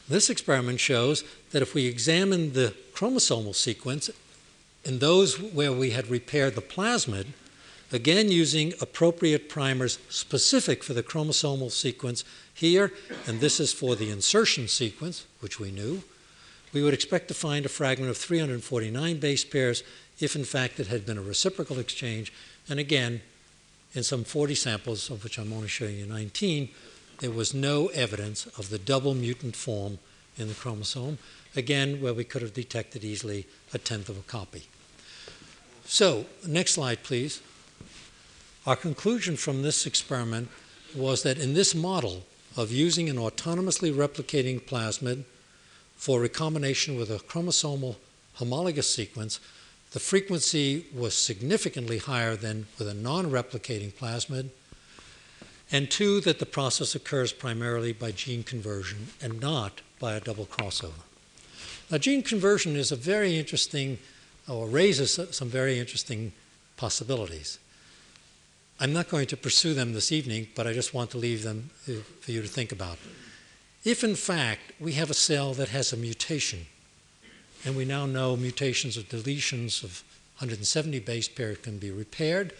This experiment shows that if we examine the chromosomal sequence in those where we had repaired the plasmid, again using appropriate primers specific for the chromosomal sequence here, and this is for the insertion sequence, which we knew, we would expect to find a fragment of 349 base pairs if in fact it had been a reciprocal exchange. And again, in some 40 samples, of which I'm only showing you 19, there was no evidence of the double mutant form in the chromosome, again, where we could have detected easily a tenth of a copy. So, next slide, please. Our conclusion from this experiment was that in this model of using an autonomously replicating plasmid for recombination with a chromosomal homologous sequence, the frequency was significantly higher than with a non replicating plasmid and two, that the process occurs primarily by gene conversion and not by a double crossover. Now, gene conversion is a very interesting, or raises some very interesting possibilities. I'm not going to pursue them this evening, but I just want to leave them uh, for you to think about. If, in fact, we have a cell that has a mutation, and we now know mutations or deletions of 170 base pair can be repaired,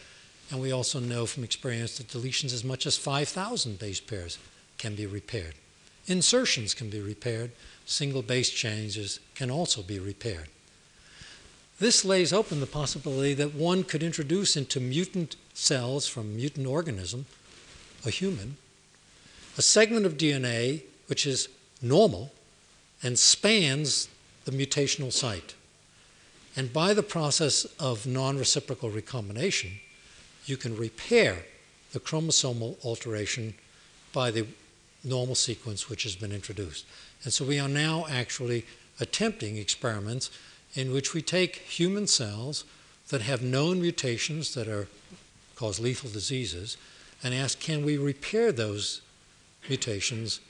And we also know from experience that deletions as much as 5,000 base pairs can be repaired. Insertions can be repaired. Single base changes can also be repaired. This lays open the possibility that one could introduce into mutant cells from mutant organism, a human, a segment of DNA which is normal and spans the mutational site. And by the process of non reciprocal recombination, you can repair the chromosomal alteration by the normal sequence which has been introduced. And so we are now actually attempting experiments in which we take human cells that have known mutations that are cause lethal diseases and ask can we repair those mutations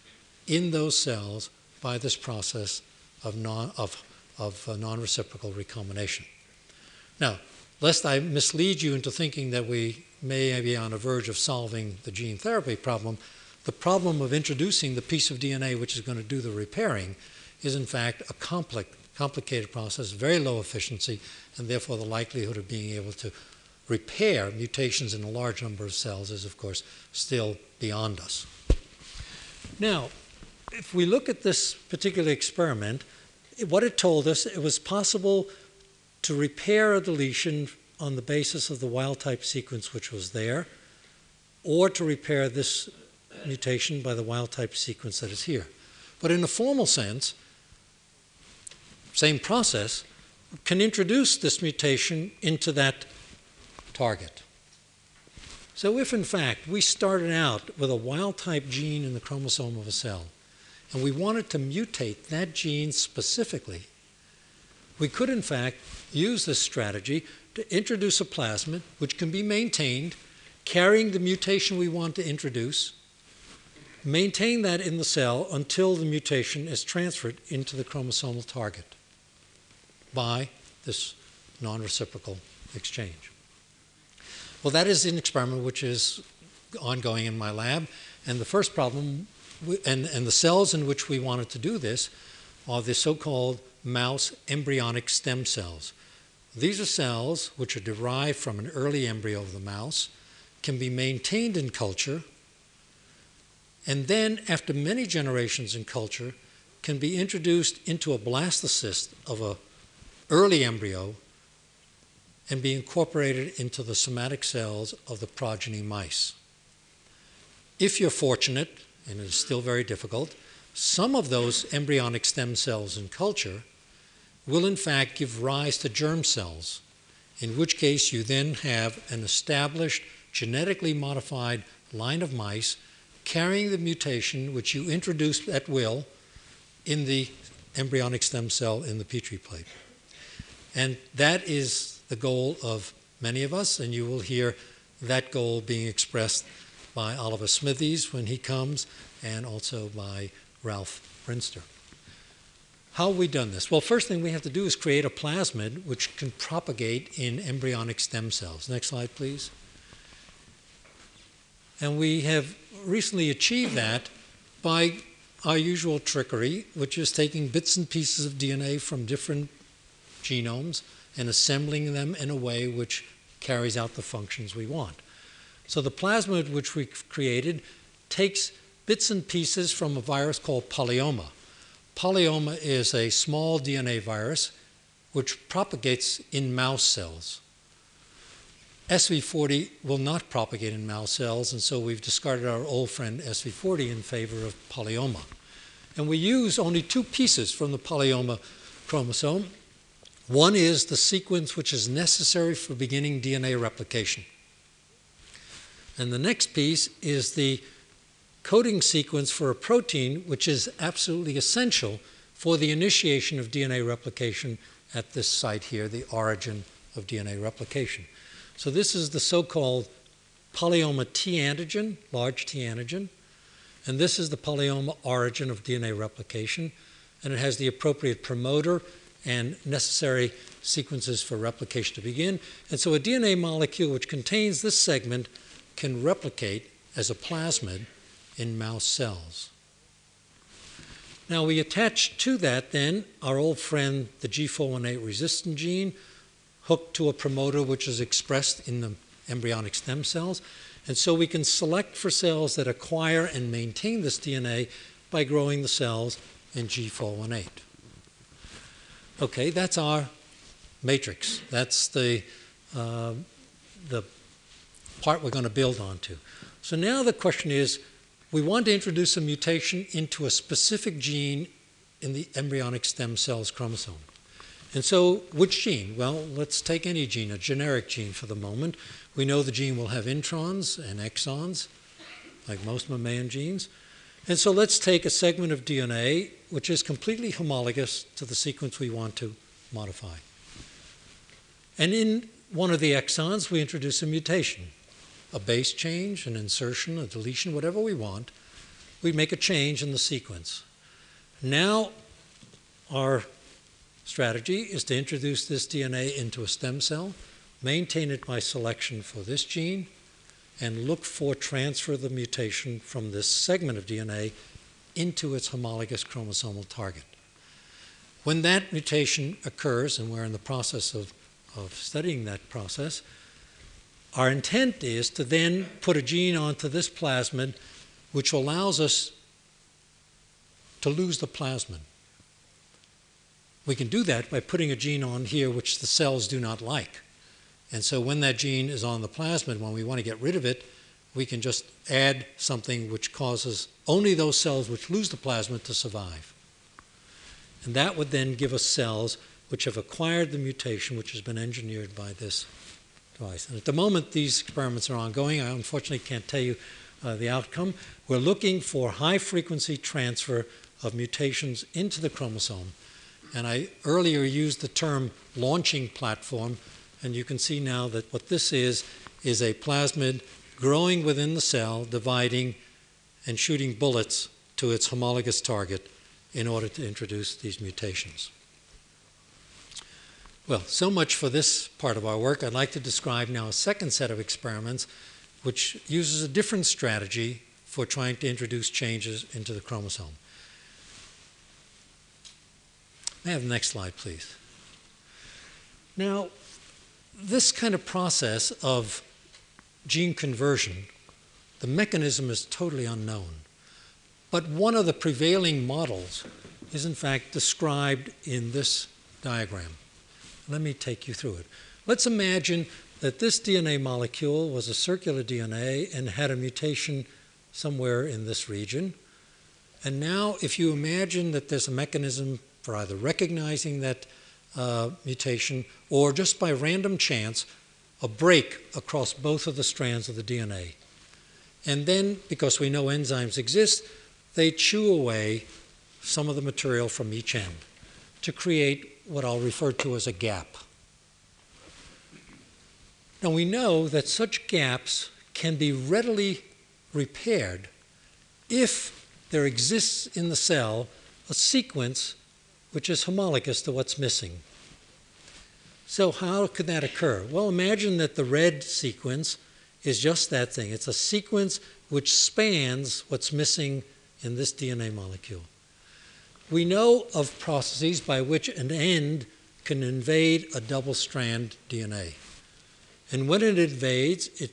in those cells by this process of non, of, of uh, non-reciprocal recombination. Now, lest I mislead you into thinking that we may be on the verge of solving the gene therapy problem, the problem of introducing the piece of DNA which is going to do the repairing is in fact a complex, complicated process, very low efficiency, and therefore the likelihood of being able to repair mutations in a large number of cells is, of course, still beyond us. Now, if we look at this particular experiment, what it told us, it was possible to repair a deletion on the basis of the wild type sequence which was there, or to repair this mutation by the wild type sequence that is here. But in a formal sense, same process, can introduce this mutation into that target. So, if in fact we started out with a wild type gene in the chromosome of a cell, and we wanted to mutate that gene specifically, we could in fact use this strategy to introduce a plasmid which can be maintained carrying the mutation we want to introduce maintain that in the cell until the mutation is transferred into the chromosomal target by this non reciprocal exchange. Well, that is an experiment which is ongoing in my lab. And the first problem, and, and the cells in which we wanted to do this, are the so called mouse embryonic stem cells. These are cells which are derived from an early embryo of the mouse, can be maintained in culture, and then, after many generations in culture, can be introduced into a blastocyst of an early embryo and be incorporated into the somatic cells of the progeny mice. If you're fortunate, and it is still very difficult, some of those embryonic stem cells in culture will in fact give rise to germ cells, in which case you then have an established genetically modified line of mice carrying the mutation which you introduced at will in the embryonic stem cell in the Petri plate. And that is the goal of many of us, and you will hear that goal being expressed by Oliver Smithies when he comes, and also by Ralph Brinster. How have we done this? Well, first thing we have to do is create a plasmid which can propagate in embryonic stem cells. Next slide, please. And we have recently achieved that by our usual trickery, which is taking bits and pieces of DNA from different genomes and assembling them in a way which carries out the functions we want. So the plasmid which we've created takes bits and pieces from a virus called polyoma. Polyoma is a small DNA virus which propagates in mouse cells. SV40 will not propagate in mouse cells, and so we've discarded our old friend SV40 in favor of polyoma. And we use only two pieces from the polyoma chromosome. One is the sequence which is necessary for beginning DNA replication. And the next piece is the coding sequence for a protein which is absolutely essential for the initiation of DNA replication at this site here, the origin of DNA replication. So this is the so-called polyoma T antigen, large T antigen, and this is the polyoma origin of DNA replication, and it has the appropriate promoter and necessary sequences for replication to begin. And so a DNA molecule which contains this segment can replicate as a plasmid in mouse cells. Now we attach to that then our old friend, the G418 resistant gene, hooked to a promoter which is expressed in the embryonic stem cells. And so we can select for cells that acquire and maintain this DNA by growing the cells in G418. Okay, that's our matrix. That's the, uh, the part we're going to build onto. So now the question is we want to introduce a mutation into a specific gene in the embryonic stem cells chromosome. And so, which gene? Well, let's take any gene, a generic gene for the moment. We know the gene will have introns and exons, like most mammalian genes. And so let's take a segment of DNA which is completely homologous to the sequence we want to modify. And in one of the exons, we introduce a mutation, a base change, an insertion, a deletion, whatever we want. We make a change in the sequence. Now, our strategy is to introduce this DNA into a stem cell, maintain it by selection for this gene, and look for transfer of the mutation from this segment of DNA into its homologous chromosomal target. When that mutation occurs, and we're in the process of, of studying that process, our intent is to then put a gene onto this plasmid which allows us to lose the plasmid. We can do that by putting a gene on here which the cells do not like. And so when that gene is on the plasmid, when we want to get rid of it, we can just add something which causes only those cells which lose the plasmid to survive. And that would then give us cells which have acquired the mutation which has been engineered by this And at the moment, these experiments are ongoing. I unfortunately can't tell you uh, the outcome. We're looking for high frequency transfer of mutations into the chromosome. And I earlier used the term launching platform, and you can see now that what this is is a plasmid growing within the cell, dividing and shooting bullets to its homologous target in order to introduce these mutations. Well, so much for this part of our work. I'd like to describe now a second set of experiments which uses a different strategy for trying to introduce changes into the chromosome. May I have the next slide, please? Now, this kind of process of gene conversion, the mechanism is totally unknown. But one of the prevailing models is, in fact, described in this diagram. Let me take you through it. Let's imagine that this DNA molecule was a circular DNA and had a mutation somewhere in this region. And now, if you imagine that there's a mechanism for either recognizing that uh, mutation or just by random chance, a break across both of the strands of the DNA. And then, because we know enzymes exist, they chew away some of the material from each end to create what I'll refer to as a gap. Now, we know that such gaps can be readily repaired if there exists in the cell a sequence which is homologous to what's missing. So, how could that occur? Well, imagine that the red sequence is just that thing it's a sequence which spans what's missing in this DNA molecule. We know of processes by which an end can invade a double strand DNA. And when it invades, it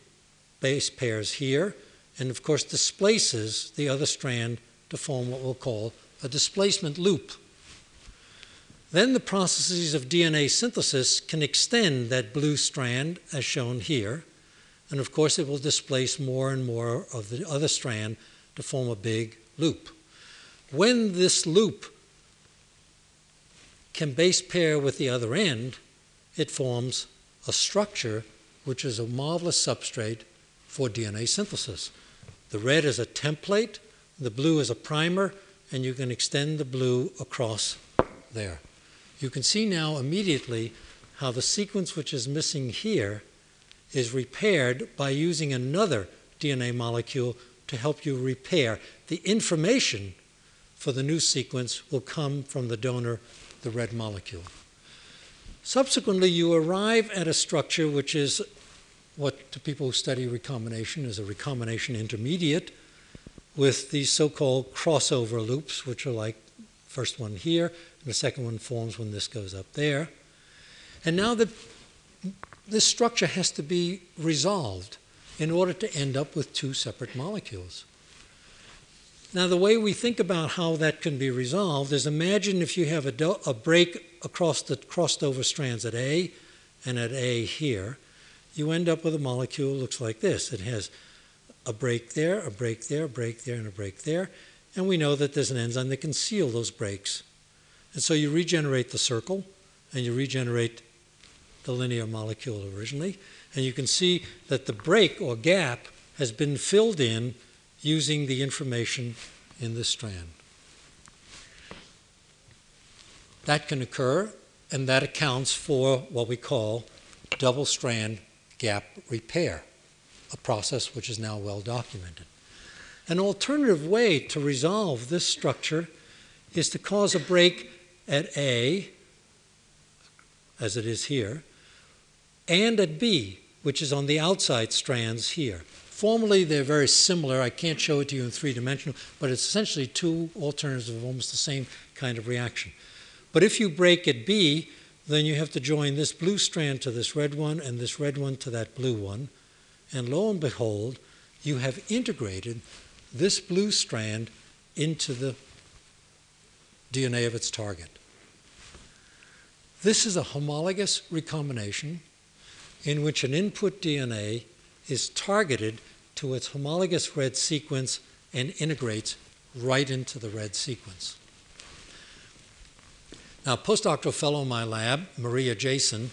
base pairs here, and of course displaces the other strand to form what we'll call a displacement loop. Then the processes of DNA synthesis can extend that blue strand, as shown here, and of course it will displace more and more of the other strand to form a big loop. When this loop can base pair with the other end, it forms a structure which is a marvelous substrate for DNA synthesis. The red is a template, the blue is a primer, and you can extend the blue across there. You can see now immediately how the sequence which is missing here is repaired by using another DNA molecule to help you repair. The information for the new sequence will come from the donor, the red molecule. Subsequently, you arrive at a structure which is what to people who study recombination is a recombination intermediate with these so-called crossover loops, which are like first one here, and the second one forms when this goes up there. And now the this structure has to be resolved in order to end up with two separate molecules. Now, the way we think about how that can be resolved is imagine if you have a, do- a break across the crossed over strands at A and at A here, you end up with a molecule that looks like this. It has a break there, a break there, a break there, and a break there. And we know that there's an enzyme that can seal those breaks. And so you regenerate the circle and you regenerate the linear molecule originally. And you can see that the break or gap has been filled in using the information in the strand. That can occur, and that accounts for what we call double strand gap repair, a process which is now well documented. An alternative way to resolve this structure is to cause a break at A, as it is here, and at B, which is on the outside strands here. Formally, they're very similar. I can't show it to you in three dimensional, but it's essentially two alternatives of almost the same kind of reaction. But if you break at B, then you have to join this blue strand to this red one and this red one to that blue one. And lo and behold, you have integrated this blue strand into the DNA of its target. This is a homologous recombination in which an input DNA is targeted to its homologous red sequence and integrates right into the red sequence. Now, postdoctoral fellow in my lab, Maria Jason,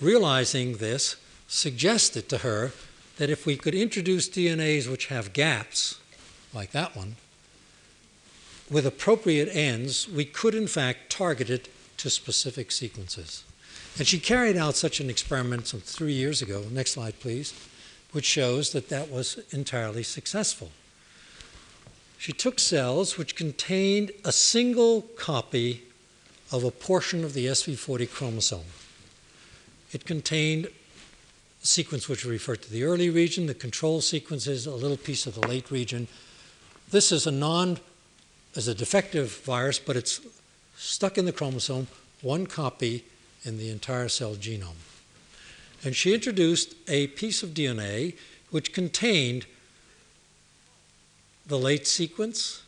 realizing this, suggested to her that if we could introduce DNAs which have gaps, like that one, with appropriate ends, we could in fact target it to specific sequences. And she carried out such an experiment some three years ago. Next slide, please, which shows that that was entirely successful. She took cells which contained a single copy of a portion of the SV40 chromosome. It contained a sequence which referred to the early region, the control sequences, a little piece of the late region. This is a non, is a defective virus, but it's stuck in the chromosome, one copy in the entire cell genome. And she introduced a piece of DNA which contained the late sequence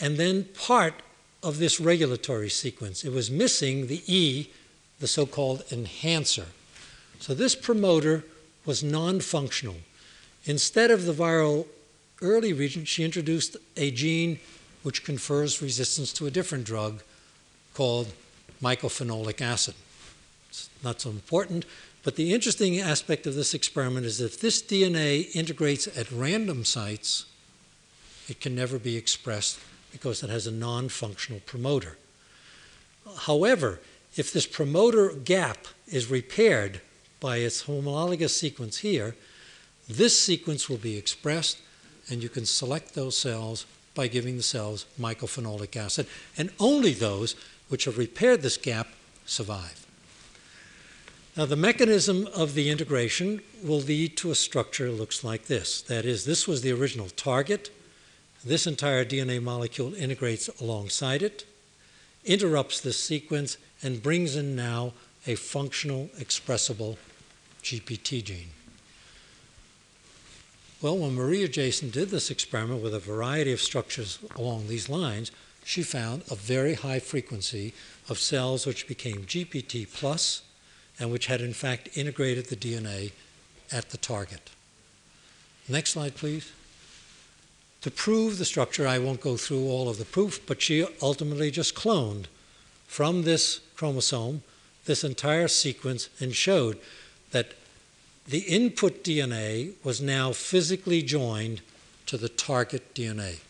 and then part of this regulatory sequence. It was missing the E, the so called enhancer. So this promoter was non functional. Instead of the viral early region, she introduced a gene which confers resistance to a different drug called mycophenolic acid. It's not so important, but the interesting aspect of this experiment is if this DNA integrates at random sites, it can never be expressed because it has a non functional promoter. However, if this promoter gap is repaired by its homologous sequence here, this sequence will be expressed, and you can select those cells by giving the cells mycophenolic acid, and only those which have repaired this gap survive. Now, the mechanism of the integration will lead to a structure that looks like this. That is, this was the original target. This entire DNA molecule integrates alongside it, interrupts this sequence, and brings in now a functional, expressible GPT gene. Well, when Maria Jason did this experiment with a variety of structures along these lines, she found a very high frequency of cells which became GPT plus and which had in fact integrated the DNA at the target. Next slide, please. To prove the structure, I won't go through all of the proof, but she ultimately just cloned from this chromosome this entire sequence and showed that the input DNA was now physically joined to the target DNA,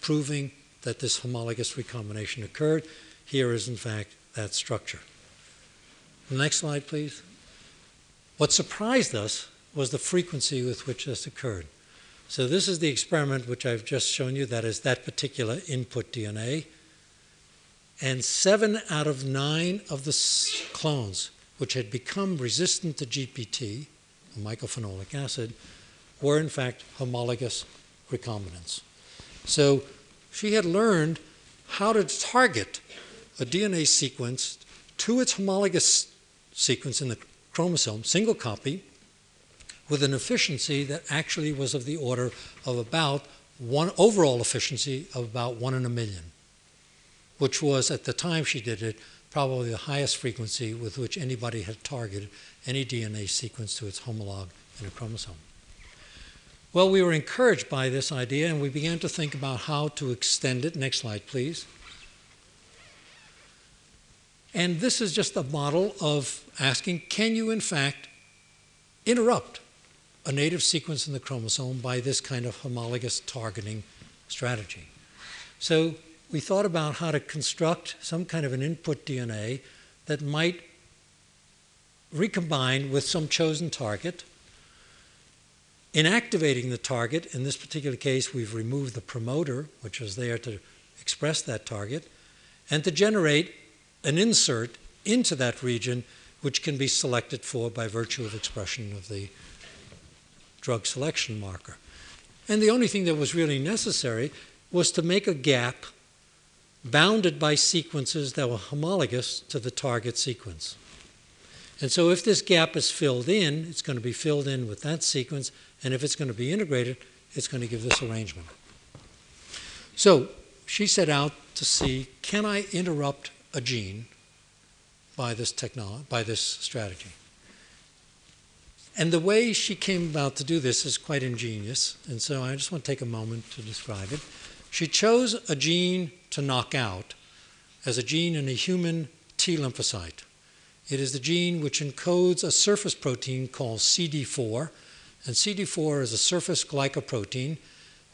proving that this homologous recombination occurred. Here is, in fact, that structure. Next slide, please. What surprised us was the frequency with which this occurred. So, this is the experiment which I've just shown you, that is that particular input DNA. And seven out of nine of the clones which had become resistant to GPT, mycophenolic acid, were in fact homologous recombinants. So, she had learned how to target a DNA sequence to its homologous sequence in the chromosome, single copy, with an efficiency that actually was of the order of about one overall efficiency of about one in a million, which was at the time she did it probably the highest frequency with which anybody had targeted any DNA sequence to its homologue in a chromosome. Well, we were encouraged by this idea and we began to think about how to extend it. Next slide, please. And this is just a model of asking can you, in fact, interrupt a native sequence in the chromosome by this kind of homologous targeting strategy? So we thought about how to construct some kind of an input DNA that might recombine with some chosen target. Inactivating the target, in this particular case, we've removed the promoter, which was there to express that target, and to generate an insert into that region, which can be selected for by virtue of expression of the drug selection marker. And the only thing that was really necessary was to make a gap bounded by sequences that were homologous to the target sequence. And so if this gap is filled in, it's going to be filled in with that sequence, and if it's going to be integrated, it's going to give this arrangement. So she set out to see can I interrupt a gene by this technology, by this strategy? And the way she came about to do this is quite ingenious, and so I just want to take a moment to describe it. She chose a gene to knock out as a gene in a human T lymphocyte. It is the gene which encodes a surface protein called CD4, and CD4 is a surface glycoprotein,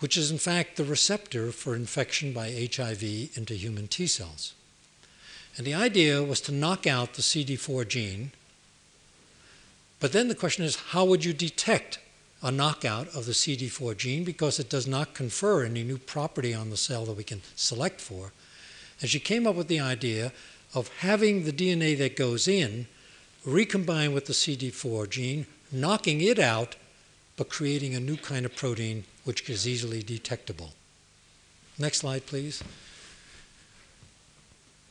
which is in fact the receptor for infection by HIV into human T cells. And the idea was to knock out the CD4 gene, but then the question is how would you detect a knockout of the CD4 gene because it does not confer any new property on the cell that we can select for. And she came up with the idea of having the DNA that goes in recombine with the CD4 gene, knocking it out, but creating a new kind of protein which is easily detectable. Next slide, please.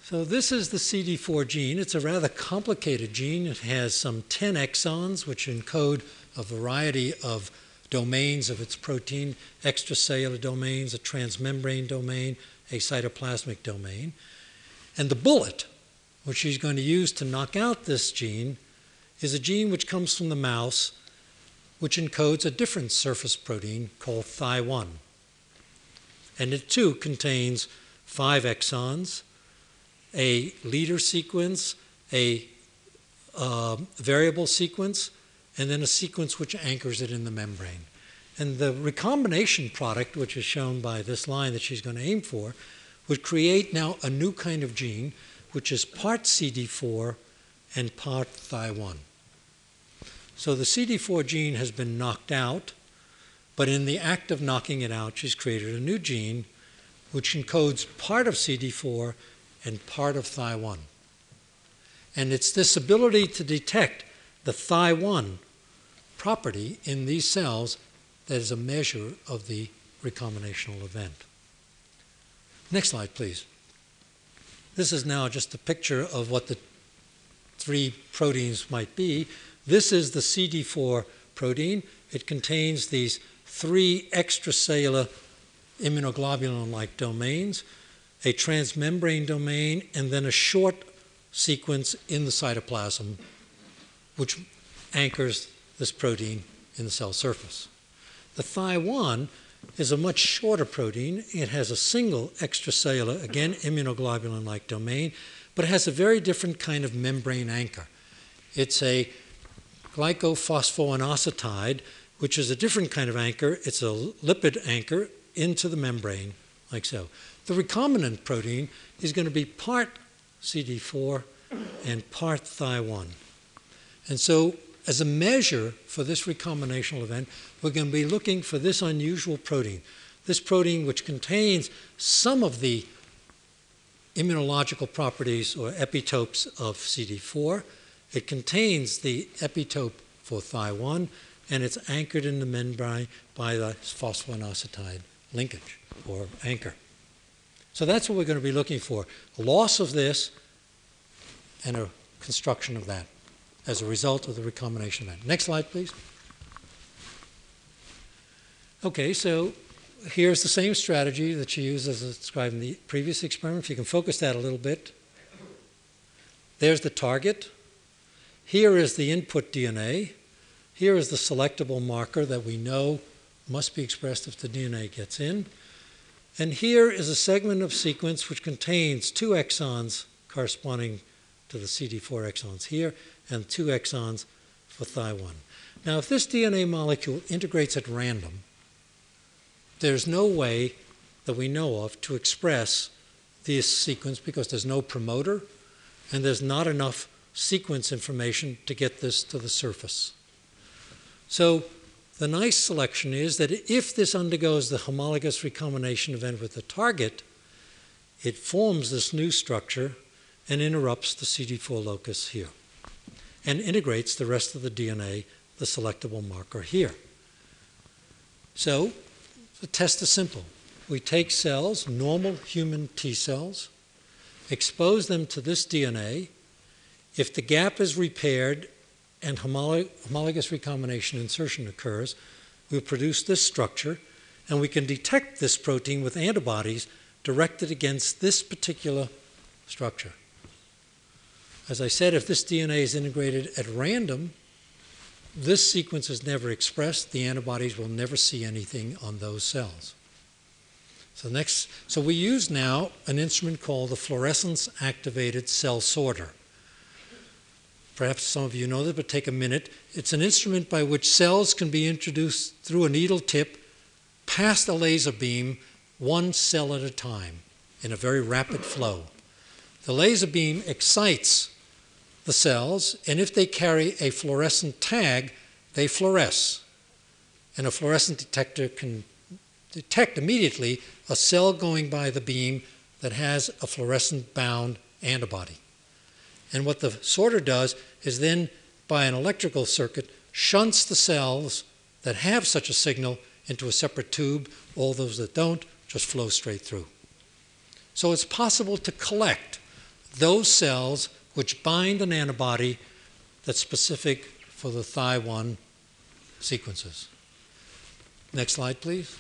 So this is the CD4 gene. It's a rather complicated gene. It has some 10 exons, which encode a variety of domains of its protein, extracellular domains, a transmembrane domain, a cytoplasmic domain. And the bullet, which she's going to use to knock out this gene, is a gene which comes from the mouse, which encodes a different surface protein called Thy1. And it too contains five exons, a leader sequence, a uh, variable sequence, and then a sequence which anchors it in the membrane. And the recombination product, which is shown by this line that she's going to aim for, would create now a new kind of gene, which is part CD4 and part Thy1. So the CD4 gene has been knocked out, but in the act of knocking it out, she's created a new gene which encodes part of CD4 and part of Thy1. And it's this ability to detect the Thy1 property in these cells that is a measure of the recombinational event. Next slide, please. This is now just a picture of what the three proteins might be. This is the CD4 protein. It contains these three extracellular immunoglobulin like domains, a transmembrane domain, and then a short sequence in the cytoplasm, which anchors this protein in the cell surface. The Thy1 is a much shorter protein. It has a single extracellular, again, immunoglobulin like domain, but it has a very different kind of membrane anchor. It's a glycophosphoinositide, which is a different kind of anchor. It's a lipid anchor into the membrane, like so. The recombinant protein is going to be part CD4 and part Thy1. And so, as a measure for this recombinational event, we're going to be looking for this unusual protein. This protein, which contains some of the immunological properties or epitopes of CD4, it contains the epitope for Thy1, and it's anchored in the membrane by the phosphoinositide linkage or anchor. So that's what we're going to be looking for. A loss of this and a construction of that. as a result of the recombination event. Next slide, please. Okay, so here's the same strategy that you used as described in the previous experiment. If you can focus that a little bit. There's the target. Here is the input DNA. Here is the selectable marker that we know must be expressed if the DNA gets in. And here is a segment of sequence which contains two exons corresponding to the CD4 exons here and two exons for Thy1. Now, if this DNA molecule integrates at random, there's no way that we know of to express this sequence because there's no promoter and there's not enough sequence information to get this to the surface. So the nice selection is that if this undergoes the homologous recombination event with the target, it forms this new structure and interrupts the CD4 locus here and integrates the rest of the DNA, the selectable marker here. So the test is simple. We take cells, normal human T cells, expose them to this DNA. If the gap is repaired and homologous recombination insertion occurs, we'll produce this structure, and we can detect this protein with antibodies directed against this particular structure. As I said, if this DNA is integrated at random, this sequence is never expressed. The antibodies will never see anything on those cells. So next, so we use now an instrument called the fluorescence activated cell sorter. Perhaps some of you know this, but take a minute. It's an instrument by which cells can be introduced through a needle tip past a laser beam, one cell at a time, in a very rapid flow. The laser beam excites the cells, and if they carry a fluorescent tag, they fluoresce. And a fluorescent detector can detect immediately a cell going by the beam that has a fluorescent bound antibody. And what the sorter does is then, by an electrical circuit, shunts the cells that have such a signal into a separate tube. All those that don't just flow straight through. So it's possible to collect those cells which bind an antibody that's specific for the Thy1 sequences. Next slide, please.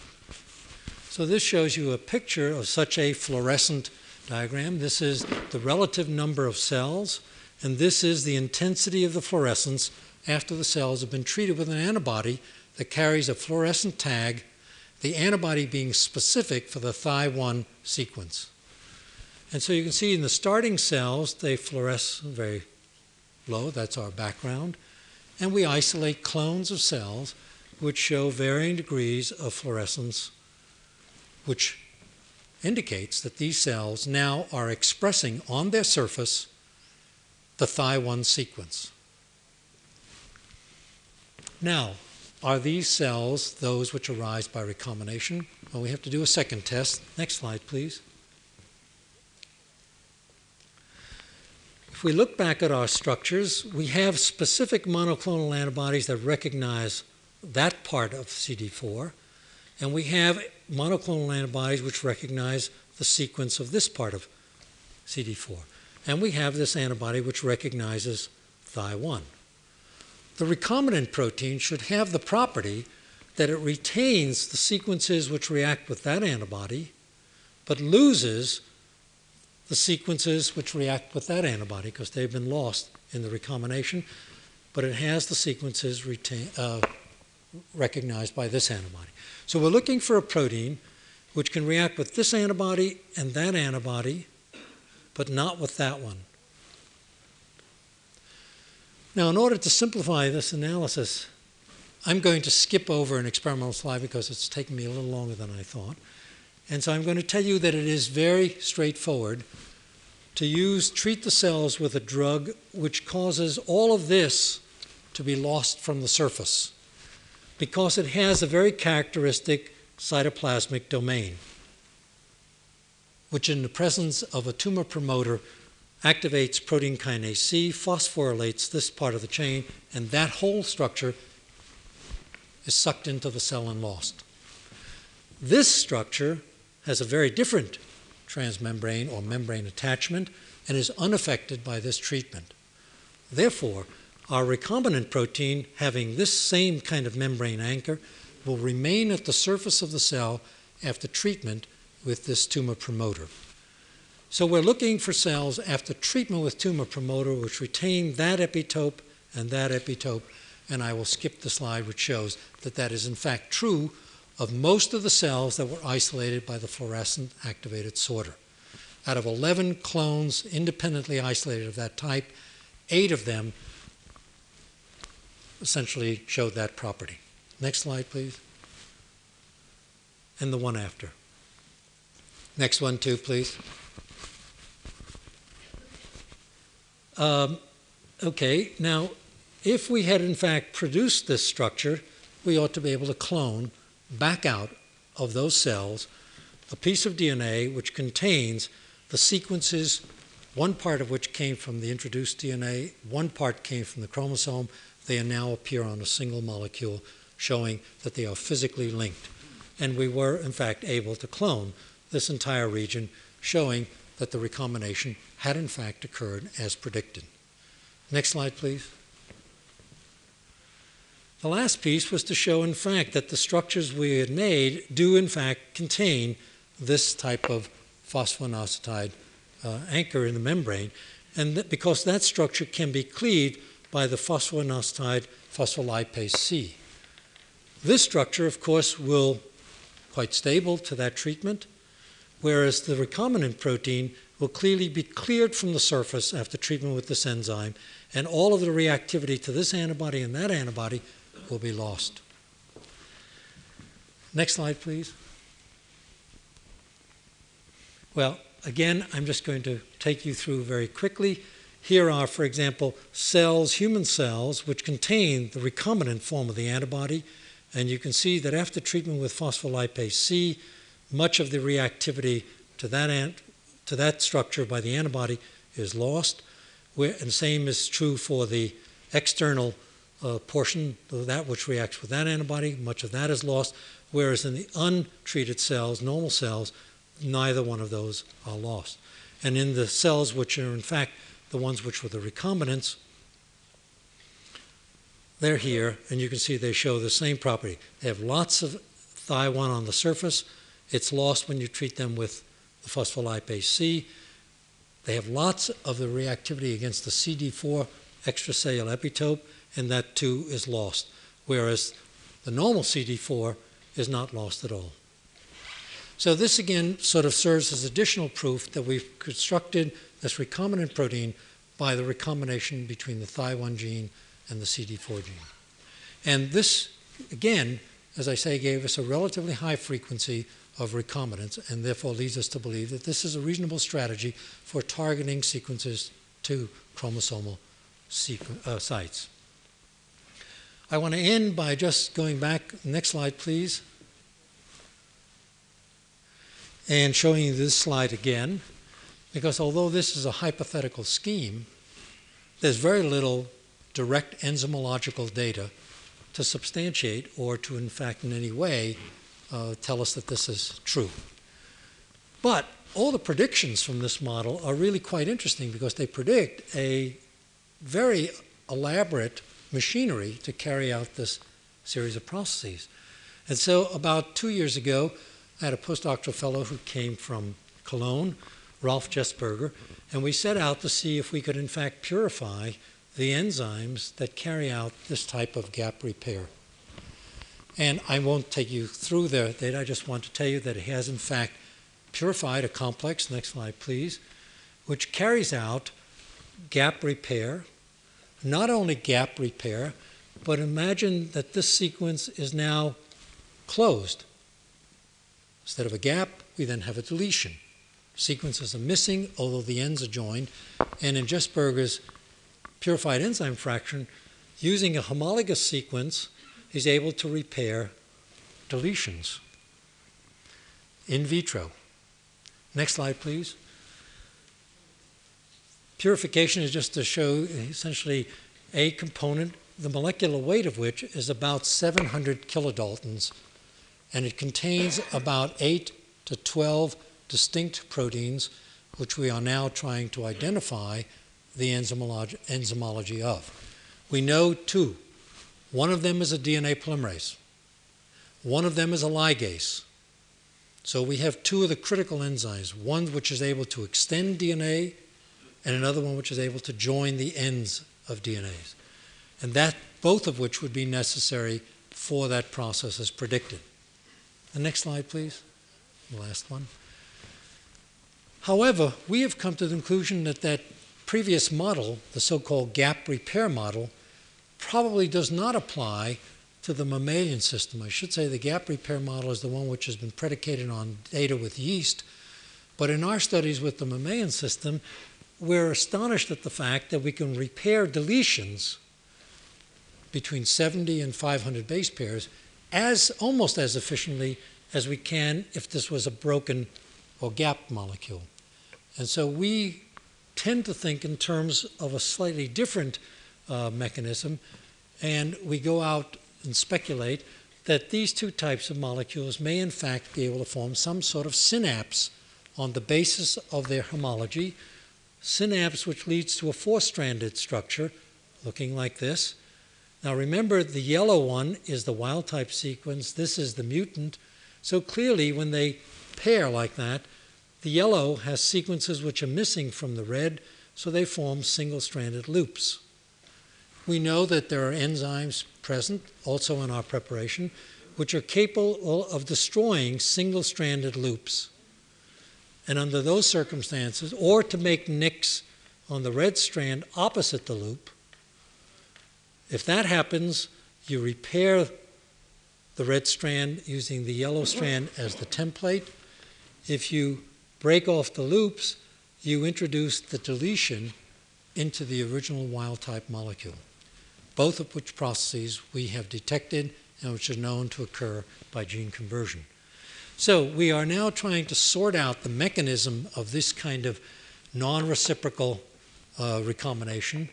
So this shows you a picture of such a fluorescent diagram. This is the relative number of cells, and this is the intensity of the fluorescence after the cells have been treated with an antibody that carries a fluorescent tag, the antibody being specific for the Thy1 sequence. And so you can see in the starting cells, they fluoresce very low, that's our background. And we isolate clones of cells which show varying degrees of fluorescence, which indicates that these cells now are expressing on their surface the Thy1 sequence. Now, are these cells those which arise by recombination? Well, we have to do a second test. Next slide, please. If we look back at our structures, we have specific monoclonal antibodies that recognize that part of CD4, and we have monoclonal antibodies which recognize the sequence of this part of CD4. And we have this antibody which recognizes Thy1. The recombinant protein should have the property that it retains the sequences which react with that antibody, but loses the sequences which react with that antibody because they've been lost in the recombination, but it has the sequences retain, uh, recognized by this antibody. So we're looking for a protein which can react with this antibody and that antibody, but not with that one. Now, in order to simplify this analysis, I'm going to skip over an experimental slide because it's taking me a little longer than I thought. And so I'm going to tell you that it is very straightforward to use treat the cells with a drug which causes all of this to be lost from the surface because it has a very characteristic cytoplasmic domain which in the presence of a tumor promoter activates protein kinase C, phosphorylates this part of the chain, and that whole structure is sucked into the cell and lost. This structure has a very different transmembrane or membrane attachment and is unaffected by this treatment. Therefore, Our recombinant protein, having this same kind of membrane anchor, will remain at the surface of the cell after treatment with this tumor promoter. So we're looking for cells after treatment with tumor promoter which retain that epitope and that epitope, and I will skip the slide which shows that that is in fact true of most of the cells that were isolated by the fluorescent activated sorter. Out of 11 clones independently isolated of that type, eight of them essentially showed that property. Next slide, please. And the one after. Next one, too, please. Um, okay, now, if we had in fact produced this structure, we ought to be able to clone back out of those cells a piece of DNA which contains the sequences, one part of which came from the introduced DNA, one part came from the chromosome. They now appear on a single molecule, showing that they are physically linked. And we were, in fact, able to clone this entire region, showing that the recombination had, in fact, occurred as predicted. Next slide, please. The last piece was to show, in fact, that the structures we had made do, in fact, contain this type of phosphoinositide uh, anchor in the membrane, and because that structure can be cleaved by the phosphoinositide phospholipase C. This structure, of course, will quite stable to that treatment, whereas the recombinant protein will clearly be cleared from the surface after treatment with this enzyme, and all of the reactivity to this antibody and that antibody will be lost. Next slide, please. Well, again, I'm just going to take you through very quickly. Here are, for example, cells, human cells, which contain the recombinant form of the antibody. And you can see that after treatment with phospholipase C, much of the reactivity to that, ant, to that structure by the antibody is lost. Where, and same is true for the external uh, portion, that which reacts with that antibody, much of that is lost, whereas in the untreated cells, normal cells, neither one of those are lost. And in the cells which are in fact the ones which were the recombinants, they're here, and you can see they show the same property. They have lots of Thy1 on the surface. It's lost when you treat them with the phospholipase C. They have lots of the reactivity against the CD4 extracellular epitope, and that too is lost, whereas the normal CD4 is not lost at all. So this again sort of serves as additional proof that we've constructed this recombinant protein by the recombination between the Thy1 gene and the CD4 gene. And this, again, as I say, gave us a relatively high frequency of recombinants and therefore leads us to believe that this is a reasonable strategy for targeting sequences to chromosomal uh, sites. I want to end by just going back, next slide please, and showing you this slide again, because although this is a hypothetical scheme, there's very little direct enzymological data to substantiate or to, in fact, in any way uh, tell us that this is true. But all the predictions from this model are really quite interesting because they predict a very elaborate machinery to carry out this series of processes. And so, about two years ago, I had a postdoctoral fellow who came from Cologne, Ralph Jesberger, and we set out to see if we could, in fact, purify the enzymes that carry out this type of gap repair. And I won't take you through the data, I just want to tell you that it has, in fact, purified a complex, next slide, please, which carries out gap repair not only gap repair, but imagine that this sequence is now closed. Instead of a gap, we then have a deletion. Sequences are missing, although the ends are joined. And in Jesberger's purified enzyme fraction, using a homologous sequence, he's able to repair deletions in vitro. Next slide, please. Purification is just to show essentially a component, the molecular weight of which is about 700 kilodaltons, and it contains about 8 to 12 distinct proteins, which we are now trying to identify the enzymology, enzymology of. We know two. One of them is a DNA polymerase. One of them is a ligase. So we have two of the critical enzymes, one which is able to extend DNA and another one which is able to join the ends of DNAs. And that both of which would be necessary for that process as predicted. The next slide, please. The last one. However, we have come to the conclusion that that previous model, the so called gap repair model, probably does not apply to the mammalian system. I should say the gap repair model is the one which has been predicated on data with yeast. But in our studies with the mammalian system, we're astonished at the fact that we can repair deletions between 70 and 500 base pairs as almost as efficiently as we can if this was a broken or gap molecule. And so we tend to think in terms of a slightly different uh, mechanism, and we go out and speculate that these two types of molecules may in fact be able to form some sort of synapse on the basis of their homology, synapse which leads to a four stranded structure looking like this. Now remember, the yellow one is the wild type sequence, this is the mutant. So clearly, when they pair like that, the yellow has sequences which are missing from the red, so they form single stranded loops. We know that there are enzymes present also in our preparation which are capable of destroying single stranded loops. And under those circumstances, or to make nicks on the red strand opposite the loop, if that happens, you repair the red strand using the yellow strand as the template. If you break off the loops, you introduce the deletion into the original wild type molecule, both of which processes we have detected and which are known to occur by gene conversion. So we are now trying to sort out the mechanism of this kind of non reciprocal uh, recombination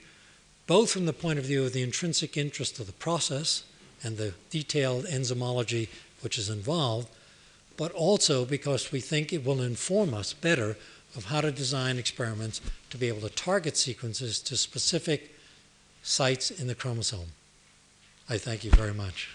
both from the point of view of the intrinsic interest of the process and the detailed enzymology which is involved, but also because we think it will inform us better of how to design experiments to be able to target sequences to specific sites in the chromosome. I thank you very much.